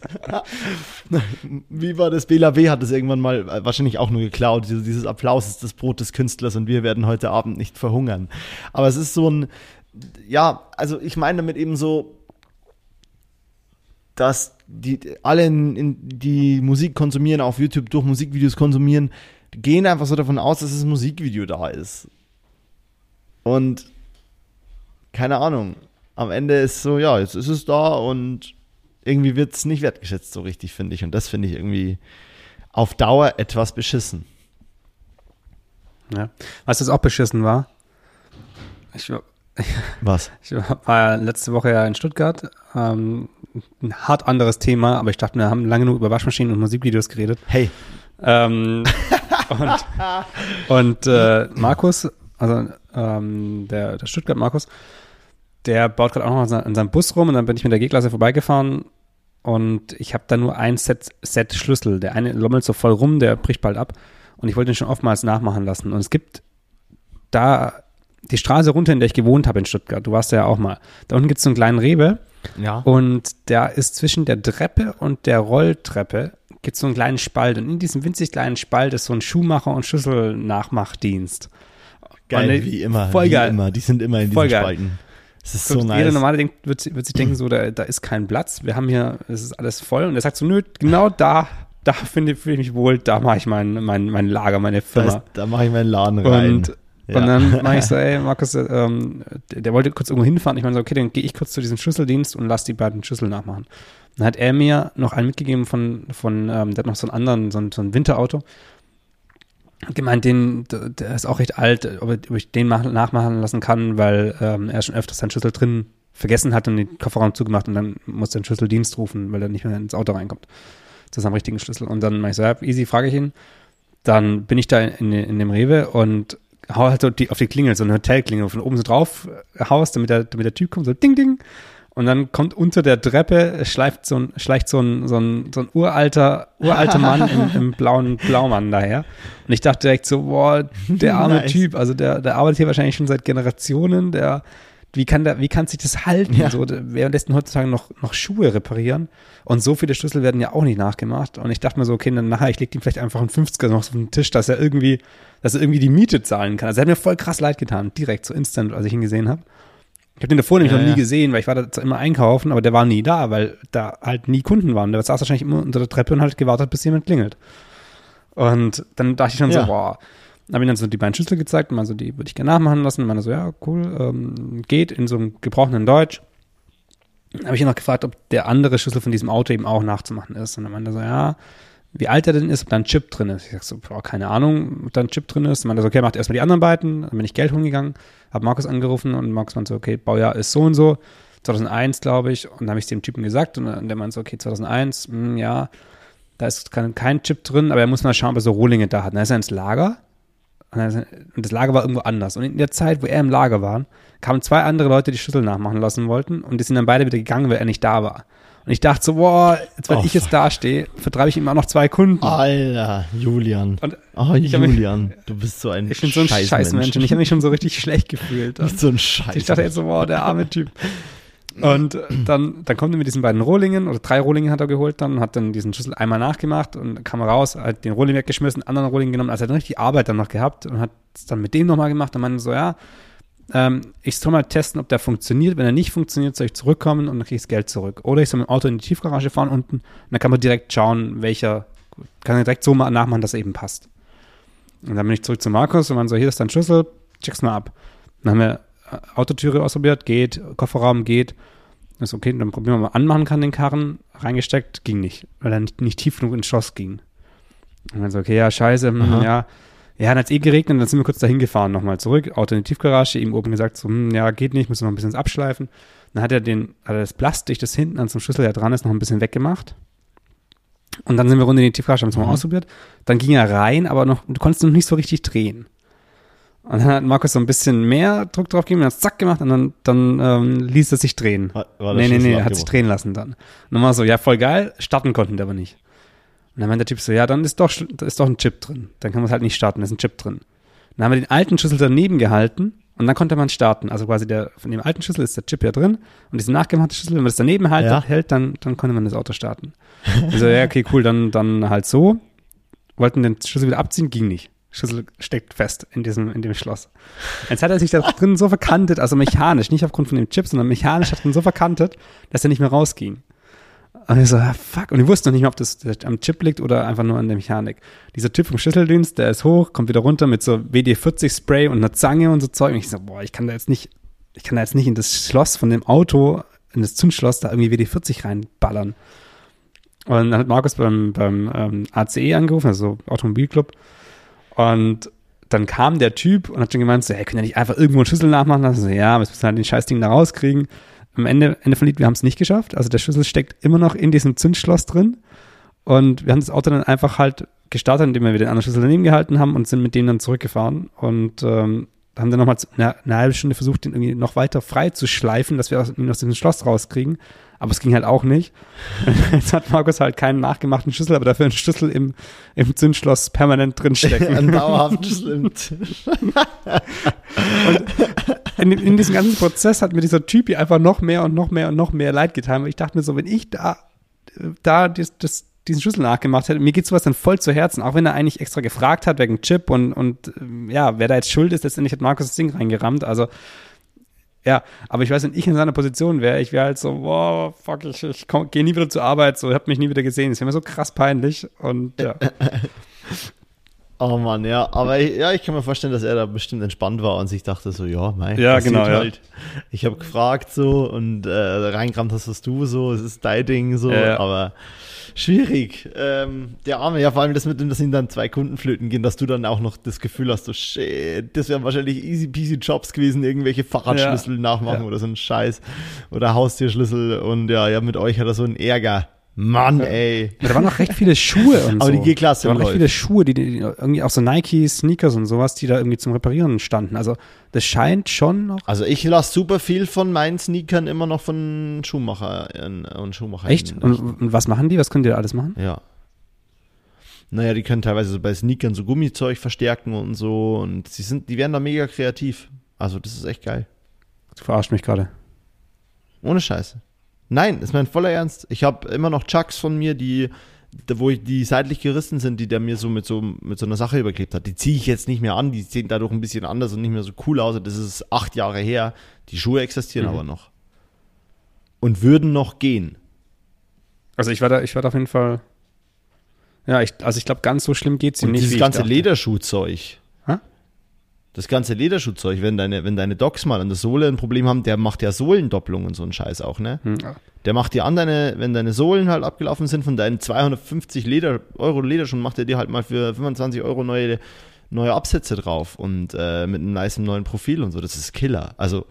Wie war das? Bela W. hat das irgendwann mal äh, wahrscheinlich auch nur geklaut. Dieses Applaus ist das Brot des Künstlers und wir werden heute Abend nicht verhungern. Aber es ist so ein, ja, also ich meine damit eben so, dass die alle, in, in, die Musik konsumieren, auf YouTube durch Musikvideos konsumieren, gehen einfach so davon aus, dass das Musikvideo da ist. Und keine Ahnung am Ende ist so, ja, jetzt ist es da und irgendwie wird es nicht wertgeschätzt so richtig, finde ich. Und das finde ich irgendwie auf Dauer etwas beschissen.
Ja. Weißt du, was auch beschissen war?
Ich, was?
Ich war ja letzte Woche ja in Stuttgart. Ähm, ein hart anderes Thema, aber ich dachte, wir haben lange nur über Waschmaschinen und Musikvideos geredet.
Hey.
Ähm, und und äh, Markus, also ähm, der, der Stuttgart Markus, der baut gerade auch noch in seinem Bus rum und dann bin ich mit der G-Klasse vorbeigefahren und ich habe da nur ein Set, Set Schlüssel. Der eine lommelt so voll rum, der bricht bald ab und ich wollte ihn schon oftmals nachmachen lassen. Und es gibt da die Straße runter, in der ich gewohnt habe in Stuttgart. Du warst ja auch mal. Da unten gibt es so einen kleinen Rewe.
Ja.
Und da ist zwischen der Treppe und der Rolltreppe gibt es so einen kleinen Spalt. Und in diesem winzig kleinen Spalt ist so ein Schuhmacher- und Schlüsselnachmachdienst.
Geil, und, wie immer.
Voll
wie
geil.
Immer. Die sind immer in diesen. Spalten.
Das ist so nice. Jeder normale denkt, wird, wird sich denken, so, da, da ist kein Platz. Wir haben hier, es ist alles voll. Und er sagt so, nö, genau da, da finde fühle ich mich wohl, da mache ich mein, mein, mein Lager, meine Firma.
Da, da mache ich meinen Laden rein.
Und, ja. und dann mache ich so, ey, Markus, ähm, der, der, wollte kurz irgendwo hinfahren. Ich meine so, okay, dann gehe ich kurz zu diesem Schlüsseldienst und lass die beiden Schlüssel nachmachen. Dann hat er mir noch einen mitgegeben von, von ähm, der hat noch so einen anderen, so ein, so ein Winterauto gemeint, den, der ist auch recht alt, ob ich den machen, nachmachen lassen kann, weil ähm, er schon öfters seinen Schlüssel drin vergessen hat und den Kofferraum zugemacht und dann muss der Schlüsseldienst rufen, weil er nicht mehr ins Auto reinkommt. Zu seinem richtigen Schlüssel. Und dann mache ich so, ja, easy, frage ich ihn. Dann bin ich da in, in dem Rewe und hau halt so die, auf die Klingel, so eine Hotelklingel von oben so drauf haust, damit der, damit der Typ kommt, so ding, ding. Und dann kommt unter der Treppe, schleift so ein, schleicht so ein, so ein, so ein uralter, uralter Mann im, im blauen Blaumann daher. Und ich dachte direkt so, boah, der arme nice. Typ, also der, der arbeitet hier wahrscheinlich schon seit Generationen, der, wie kann der, wie kann sich das halten? Ja. So, währenddessen heutzutage noch, noch Schuhe reparieren. Und so viele Schlüssel werden ja auch nicht nachgemacht. Und ich dachte mir so, okay, dann nachher, ich leg ihm vielleicht einfach einen 50er noch auf den Tisch, dass er irgendwie, dass er irgendwie die Miete zahlen kann. Also er hat mir voll krass leid getan, direkt, so instant, als ich ihn gesehen habe. Ich habe den davor nämlich ja, noch nie ja. gesehen, weil ich war da immer einkaufen, aber der war nie da, weil da halt nie Kunden waren. Der saß wahrscheinlich immer unter der Treppe und halt gewartet, bis jemand klingelt. Und dann dachte ich schon ja. so, boah, habe ihm dann so die beiden Schlüssel gezeigt und so, die würde ich gerne nachmachen lassen. Und meine so, ja, cool, ähm, geht in so einem gebrochenen Deutsch. Habe ich ihn noch gefragt, ob der andere Schlüssel von diesem Auto eben auch nachzumachen ist. Und dann meinte er so, ja, wie alt er denn ist, ob da ein Chip drin ist. Ich sag so, boah, keine Ahnung, ob da ein Chip drin ist. Und meinte so, okay, macht erstmal die anderen beiden. Dann bin ich Geld holen gegangen habe Markus angerufen und Markus meinte so, okay, Baujahr ist so und so, 2001 glaube ich, und dann habe ich es dem Typen gesagt und der meinte so, okay, 2001, mh, hm, ja, da ist kein, kein Chip drin, aber er muss mal schauen, ob er so Rohlinge da hat. dann ist er ins Lager und das Lager war irgendwo anders. Und in der Zeit, wo er im Lager war, kamen zwei andere Leute, die Schlüssel nachmachen lassen wollten und die sind dann beide wieder gegangen, weil er nicht da war. Und ich dachte so, boah, jetzt, wenn oh, ich jetzt dastehe, vertreibe ich ihm auch noch zwei Kunden.
Alter, Julian. Und oh, Julian, mich, du bist so ein
Ich bin so ein Scheißmensch Mensch. und ich habe mich schon so richtig schlecht gefühlt.
Bist so ein Scheiß.
Ich dachte jetzt so, boah, der arme Typ. Und dann, dann kommt er mit diesen beiden Rohlingen, oder drei Rohlingen hat er geholt dann, hat dann diesen Schlüssel einmal nachgemacht und kam raus, hat den Rohling weggeschmissen, anderen Rohling genommen, also er hat dann richtig Arbeit dann noch gehabt und hat es dann mit dem nochmal gemacht und meinte so, ja, ähm, ich soll mal testen, ob der funktioniert. Wenn er nicht funktioniert, soll ich zurückkommen und dann kriege ich das Geld zurück. Oder ich soll mit dem Auto in die Tiefgarage fahren unten und dann kann man direkt schauen, welcher, kann er direkt so mal nachmachen, dass er eben passt. Und dann bin ich zurück zu Markus und man so, hier ist dein Schlüssel, check's mal ab. Dann haben wir äh, Autotüre ausprobiert, geht, Kofferraum geht. Ist okay, dann probieren wir mal anmachen kann den Karren, reingesteckt, ging nicht, weil er nicht, nicht tief genug ins Schloss ging. Und dann so, okay, ja, scheiße, hm, ja, ja, dann hat es eh geregnet, dann sind wir kurz dahin gefahren, nochmal zurück, Auto in die Tiefgarage, ihm oben gesagt, so, hm, ja, geht nicht, müssen wir noch ein bisschen abschleifen. Dann hat er den, hat er das Plastik, das hinten an zum Schlüssel, der dran ist, noch ein bisschen weggemacht. Und dann sind wir runter in die Tiefgarage, haben es mal mhm. ausprobiert. Dann ging er rein, aber noch, du konntest noch nicht so richtig drehen. Und dann hat Markus so ein bisschen mehr Druck drauf gegeben, und hat zack gemacht und dann, dann ähm, ließ er sich drehen. War, war nee, nee, nee, er hat sich drehen lassen dann. Und dann war so, ja, voll geil, starten konnten wir aber nicht. Und dann meinte der Typ so, ja, dann ist doch, da ist doch ein Chip drin. Dann kann man es halt nicht starten, da ist ein Chip drin. Dann haben wir den alten Schlüssel daneben gehalten und dann konnte man starten. Also quasi der, von dem alten Schlüssel ist der Chip ja drin und diese nachgemachte Schlüssel, wenn man das daneben halt, ja. hält, dann, dann konnte man das Auto starten. Also, ja, okay, cool, dann, dann halt so. Wollten den Schlüssel wieder abziehen, ging nicht. Schlüssel steckt fest in diesem, in dem Schloss. Jetzt hat er sich da drin so verkantet, also mechanisch, nicht aufgrund von dem Chip, sondern mechanisch hat er drin so verkantet, dass er nicht mehr rausging. Und ich so, ah, fuck. Und ich wusste noch nicht mehr, ob das am Chip liegt oder einfach nur an der Mechanik. Dieser Typ vom Schlüsseldienst, der ist hoch, kommt wieder runter mit so WD-40-Spray und einer Zange und so Zeug. Und ich so, boah, ich kann da jetzt nicht, ich kann da jetzt nicht in das Schloss von dem Auto, in das Zündschloss da irgendwie WD-40 reinballern. Und dann hat Markus beim, beim ähm, ACE angerufen, also Automobilclub. Und dann kam der Typ und hat schon gemeint, so, hey, können ja nicht einfach irgendwo einen Schlüssel nachmachen lassen. So, ja, wir müssen halt den Scheißding da rauskriegen. Am Ende, Ende von Lied, wir haben es nicht geschafft. Also der Schlüssel steckt immer noch in diesem Zündschloss drin. Und wir haben das Auto dann einfach halt gestartet, indem wir den anderen Schlüssel daneben gehalten haben und sind mit denen dann zurückgefahren. Und ähm, haben dann nochmal eine, eine halbe Stunde versucht, den irgendwie noch weiter frei zu schleifen, dass wir ihn aus dem Schloss rauskriegen. Aber es ging halt auch nicht. Jetzt hat Markus halt keinen nachgemachten Schlüssel, aber dafür einen Schlüssel im, im Zündschloss permanent drinstecken.
Einen dauerhaften Schlüssel im.
Und in, in, diesem ganzen Prozess hat mir dieser Typ einfach noch mehr und noch mehr und noch mehr leid getan. Weil ich dachte mir so, wenn ich da, da das, das diesen Schlüssel nachgemacht hätte. Mir geht sowas dann voll zu Herzen, auch wenn er eigentlich extra gefragt hat wegen Chip und, und ja, wer da jetzt schuld ist, letztendlich hat Markus das Ding reingerammt. Also ja, aber ich weiß, wenn ich in seiner Position wäre, ich wäre halt so, wow, fuck, ich, ich gehe nie wieder zur Arbeit, so, ich habe mich nie wieder gesehen. Das wäre mir so krass peinlich und ja.
oh Mann, ja, aber ich, ja, ich kann mir vorstellen, dass er da bestimmt entspannt war und sich dachte so, ja, mein,
ja, genau, halt.
Ja. Ich habe gefragt so und äh, reingerammt hast was du so, es ist dein Ding so, ja. aber schwierig. Ähm, der Arme, ja, vor allem das mit dem, dass ihm dann zwei Kunden flöten gehen, dass du dann auch noch das Gefühl hast, so shit, das wären wahrscheinlich easy peasy Jobs gewesen, irgendwelche Fahrradschlüssel nachmachen oder so ein Scheiß oder Haustierschlüssel und ja, ja, mit euch hat er so einen Ärger. Mann, ey.
Da waren noch recht viele Schuhe und
Aber
so.
die G-Klasse
Da waren recht viele Schuhe, die, die, irgendwie auch so Nike Sneakers und sowas, die da irgendwie zum Reparieren standen. Also das scheint schon noch.
Also ich lasse super viel von meinen Sneakern immer noch von Schuhmacher und Schuhmacher.
Echt? Und, und, was machen die? Was können die da alles machen?
Ja. Naja, die können teilweise so bei Sneakern so Gummizeug verstärken und so und sie sind, die werden da mega kreativ. Also das ist echt geil.
Du verarschst mich gerade.
Ohne Scheiße. Nein, ist mein voller Ernst. Ich habe immer noch Chucks von mir, die, wo ich, die seitlich gerissen sind, die der mir so mit so mit so einer Sache überklebt hat. Die ziehe ich jetzt nicht mehr an, die sehen dadurch ein bisschen anders und nicht mehr so cool aus. Das ist acht Jahre her. Die Schuhe existieren mhm. aber noch. Und würden noch gehen.
Also ich werde, ich werde auf jeden Fall. Ja, ich, also ich glaube, ganz so schlimm geht es ihm nicht.
Dieses ganze Lederschuhzeug das ganze Lederschuhzeug, wenn deine, wenn deine Docs mal an der Sohle ein Problem haben, der macht ja Sohlendopplung und so einen Scheiß auch, ne? Hm. Der macht dir an deine, wenn deine Sohlen halt abgelaufen sind von deinen 250 Leder, Euro Lederschuhen, macht er dir halt mal für 25 Euro neue, neue Absätze drauf und äh, mit einem nice neuen Profil und so. Das ist Killer. Also,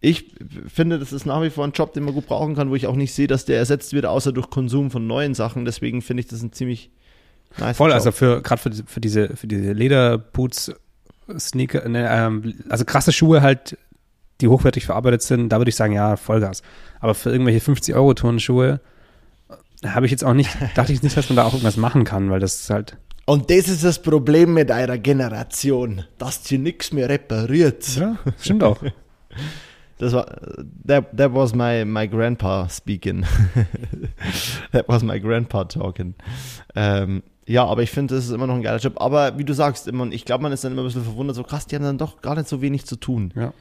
ich finde, das ist nach wie vor ein Job, den man gut brauchen kann, wo ich auch nicht sehe, dass der ersetzt wird, außer durch Konsum von neuen Sachen. Deswegen finde ich das ein ziemlich
nice Voll, Job. also für gerade für, für diese, für diese Lederboots Sneaker, ne, ähm, also krasse Schuhe halt, die hochwertig verarbeitet sind, da würde ich sagen, ja, Vollgas. Aber für irgendwelche 50 Euro Turnschuhe äh, habe ich jetzt auch nicht, dachte ich nicht, dass man da auch irgendwas machen kann, weil das ist halt.
Und das ist das Problem mit eurer Generation, dass sie nichts mehr repariert.
Ja, stimmt auch.
Das war, that, that was my, my grandpa speaking. that was my grandpa talking. Ähm, ja, aber ich finde, das ist immer noch ein geiler Job. Aber wie du sagst, immer, ich glaube, man ist dann immer ein bisschen verwundert, so krass, die haben dann doch gar nicht so wenig zu tun.
Ja.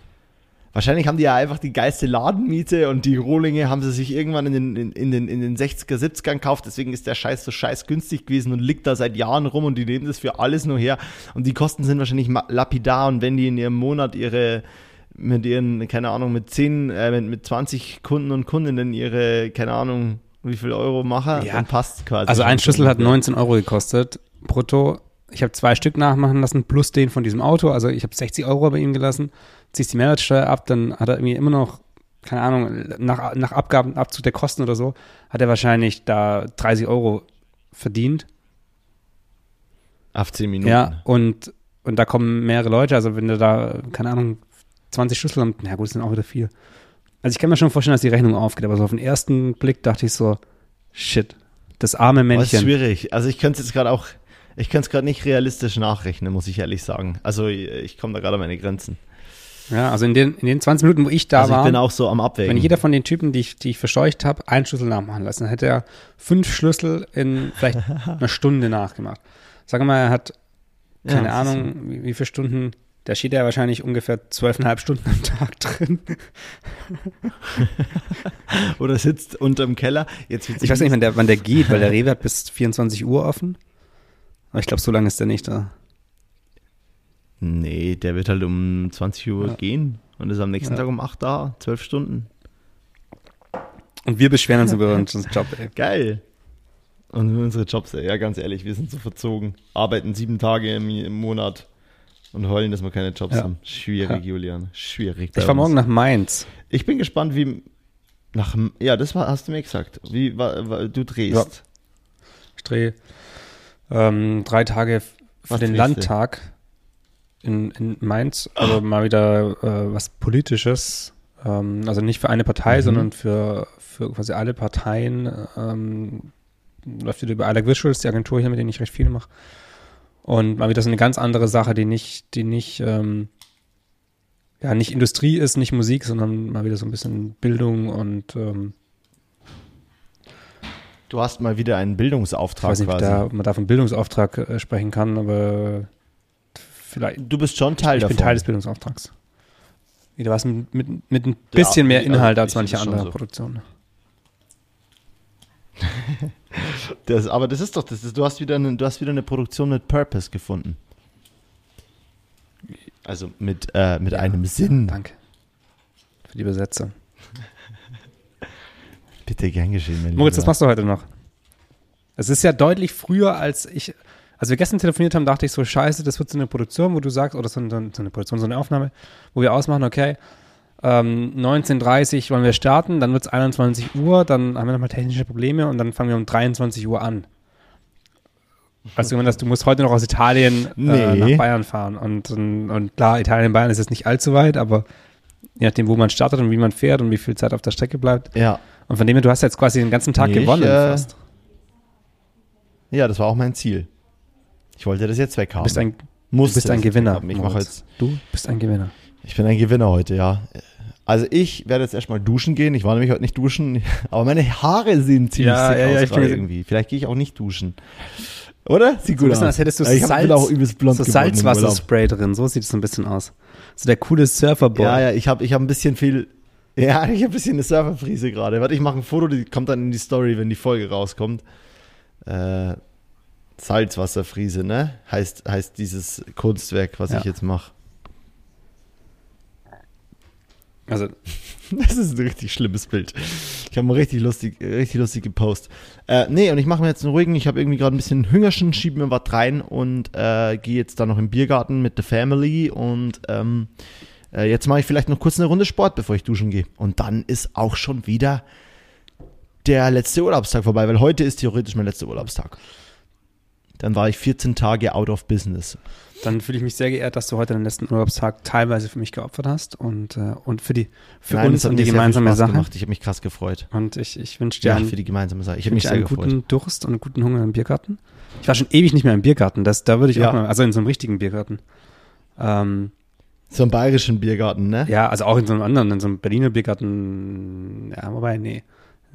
Wahrscheinlich haben die ja einfach die geilste Ladenmiete und die Rohlinge haben sie sich irgendwann in den, in, in, den, in den 60er, 70ern gekauft. Deswegen ist der Scheiß so scheiß günstig gewesen und liegt da seit Jahren rum und die nehmen das für alles nur her. Und die Kosten sind wahrscheinlich lapidar und wenn die in ihrem Monat ihre, mit ihren, keine Ahnung, mit 10, äh, mit, mit 20 Kunden und Kundinnen ihre, keine Ahnung, wie viel Euro mache,
ja. dann passt quasi. Also ein Schlüssel hat 19 Euro gekostet, brutto. Ich habe zwei Stück nachmachen lassen, plus den von diesem Auto. Also ich habe 60 Euro bei ihm gelassen. Ziehst die Mehrwertsteuer ab, dann hat er irgendwie immer noch, keine Ahnung, nach, nach Abgaben, Abzug der Kosten oder so, hat er wahrscheinlich da 30 Euro verdient.
Auf 10 Minuten.
Ja, und, und da kommen mehrere Leute. Also wenn du da, keine Ahnung, 20 Schlüssel haben, na gut, das sind auch wieder vier. Also ich kann mir schon vorstellen, dass die Rechnung aufgeht, aber so auf den ersten Blick dachte ich so, shit, das arme Männchen. Das ist
schwierig. Also ich könnte es jetzt gerade auch, ich könnte es gerade nicht realistisch nachrechnen, muss ich ehrlich sagen. Also ich komme da gerade an meine Grenzen.
Ja, also in den, in den 20 Minuten, wo ich da also war.
Ich bin auch so am Abwägen.
Wenn jeder von den Typen, die ich, die ich verscheucht habe, einen Schlüssel nachmachen lassen, dann hätte er fünf Schlüssel in vielleicht einer Stunde nachgemacht. Sagen wir mal, er hat, keine ja, Ahnung, wie, wie viele Stunden da steht er wahrscheinlich ungefähr zwölfeinhalb Stunden am Tag drin.
Oder sitzt unterm Keller.
Jetzt ich weiß nicht, wann der, wann der geht, weil der Rewe hat bis 24 Uhr offen. Aber ich glaube, so lange ist der nicht da.
Nee, der wird halt um 20 Uhr ja. gehen und ist am nächsten ja. Tag um 8 da, 12 Stunden.
Und wir beschweren uns über unseren Job, ey.
Geil. Und unsere Jobs, ey. ja, ganz ehrlich, wir sind so verzogen. Arbeiten sieben Tage im, im Monat Und heulen, dass wir keine Jobs ja. haben. Schwierig, ja. Julian. Schwierig.
Ich fahre morgen nach Mainz.
Ich bin gespannt, wie. Nach, ja, das war, hast du mir gesagt. Wie war, war, du drehst. Ja.
Ich drehe ähm, drei Tage für was den Landtag in, in Mainz. Also mal wieder äh, was Politisches. Ähm, also nicht für eine Partei, mhm. sondern für, für quasi alle Parteien. Ähm, läuft wieder über Alec Visuals, die Agentur hier, mit denen ich recht viel mache. Und mal wieder so eine ganz andere Sache, die nicht, die nicht, ähm, ja, nicht Industrie ist, nicht Musik, sondern mal wieder so ein bisschen Bildung und ähm,
Du hast mal wieder einen Bildungsauftrag
ich weiß nicht, quasi. Da, ob man da von Bildungsauftrag äh, sprechen kann, aber vielleicht.
Du bist schon Teil
ich
davon.
Ich bin Teil des Bildungsauftrags. Wieder was mit, mit, mit ein bisschen ja, mehr Inhalt als manche andere so.
Das, aber das ist doch, das ist, du, hast wieder eine, du hast wieder eine Produktion mit Purpose gefunden. Also mit, äh, mit ja, einem Sinn.
Danke. Für die Besetzung.
Bitte gern geschehen,
mein Moritz, was machst du heute noch? Es ist ja deutlich früher, als ich, als wir gestern telefoniert haben, dachte ich so, scheiße, das wird so eine Produktion, wo du sagst, oder so eine, so eine Produktion, so eine Aufnahme, wo wir ausmachen, okay, ähm, 19.30 wollen wir starten, dann wird es 21 Uhr, dann haben wir nochmal technische Probleme und dann fangen wir um 23 Uhr an. Weißt du, dass du musst heute noch aus Italien äh, nee. nach Bayern fahren und, und, und klar, Italien, Bayern ist jetzt nicht allzu weit, aber je nachdem, wo man startet und wie man fährt und wie viel Zeit auf der Strecke bleibt.
Ja.
Und von dem her, du hast jetzt quasi den ganzen Tag nee, gewonnen
ich,
äh, fast.
Ja, das war auch mein Ziel. Ich wollte das jetzt weghaben.
Du bist ein, du bist ein Gewinner.
Ich mach jetzt,
du bist ein Gewinner.
Ich bin ein Gewinner heute, ja. Also ich werde jetzt erstmal duschen gehen. Ich war nämlich heute nicht duschen, aber meine Haare sehen ziemlich ja, ja, aus ja, irgendwie. Vielleicht gehe ich auch nicht duschen. Oder?
Sieht gut so aus. als hättest du ich Salz, auch übelst blond so Salzwasserspray drin. So sieht es ein bisschen aus. So der coole Surferboy.
Ja, ja, ich habe ich hab ein bisschen viel ja, ich habe ein bisschen eine Surferfriese gerade. Warte, ich mache ein Foto, die kommt dann in die Story, wenn die Folge rauskommt. Äh, Salzwasserfriese, ne? Heißt, heißt dieses Kunstwerk, was ja. ich jetzt mache. Also. Das ist ein richtig schlimmes Bild. Ich habe mal richtig lustig, richtig lustig gepostet. Äh, nee, und ich mache mir jetzt einen ruhigen. Ich habe irgendwie gerade ein bisschen Hüngerchen, schiebe mir was rein und äh, gehe jetzt da noch im Biergarten mit der Family und ähm, äh, jetzt mache ich vielleicht noch kurz eine Runde Sport, bevor ich duschen gehe. Und dann ist auch schon wieder der letzte Urlaubstag vorbei, weil heute ist theoretisch mein letzter Urlaubstag. Dann war ich 14 Tage out of business.
Dann fühle ich mich sehr geehrt, dass du heute den letzten Urlaubstag teilweise für mich geopfert hast und, äh, und für die für Nein, uns und die gemeinsame Sache. Gemacht.
Ich habe mich krass gefreut.
Und ich, ich wünsche dir ja,
einen, für die gemeinsame Sache.
Ich habe mich sehr einen gefreut. guten Durst und einen guten Hunger im Biergarten. Ich war schon ewig nicht mehr im Biergarten. Das, da würde ich ja. auch mal, also in so einem richtigen Biergarten. Ähm,
so einem bayerischen Biergarten, ne?
Ja, also auch in so einem anderen, in so einem Berliner Biergarten. Ja, wobei, nee.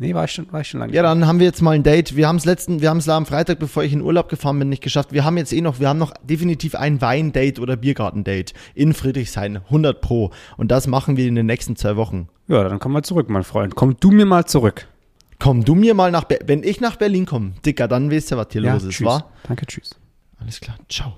Nee, war ich schon, war ich schon lange.
Ja, dann haben wir jetzt mal ein Date. Wir haben es letzten, wir haben es am Freitag, bevor ich in Urlaub gefahren bin, nicht geschafft. Wir haben jetzt eh noch, wir haben noch definitiv ein Weindate oder Biergartendate in Friedrichshain, 100 pro. Und das machen wir in den nächsten zwei Wochen.
Ja, dann komm mal zurück, mein Freund. Komm du mir mal zurück.
Komm du mir mal nach, Be wenn ich nach Berlin komme, Dicker, dann weißt du, was hier ja, los ist,
tschüss.
wa?
Danke, tschüss.
Alles klar, ciao.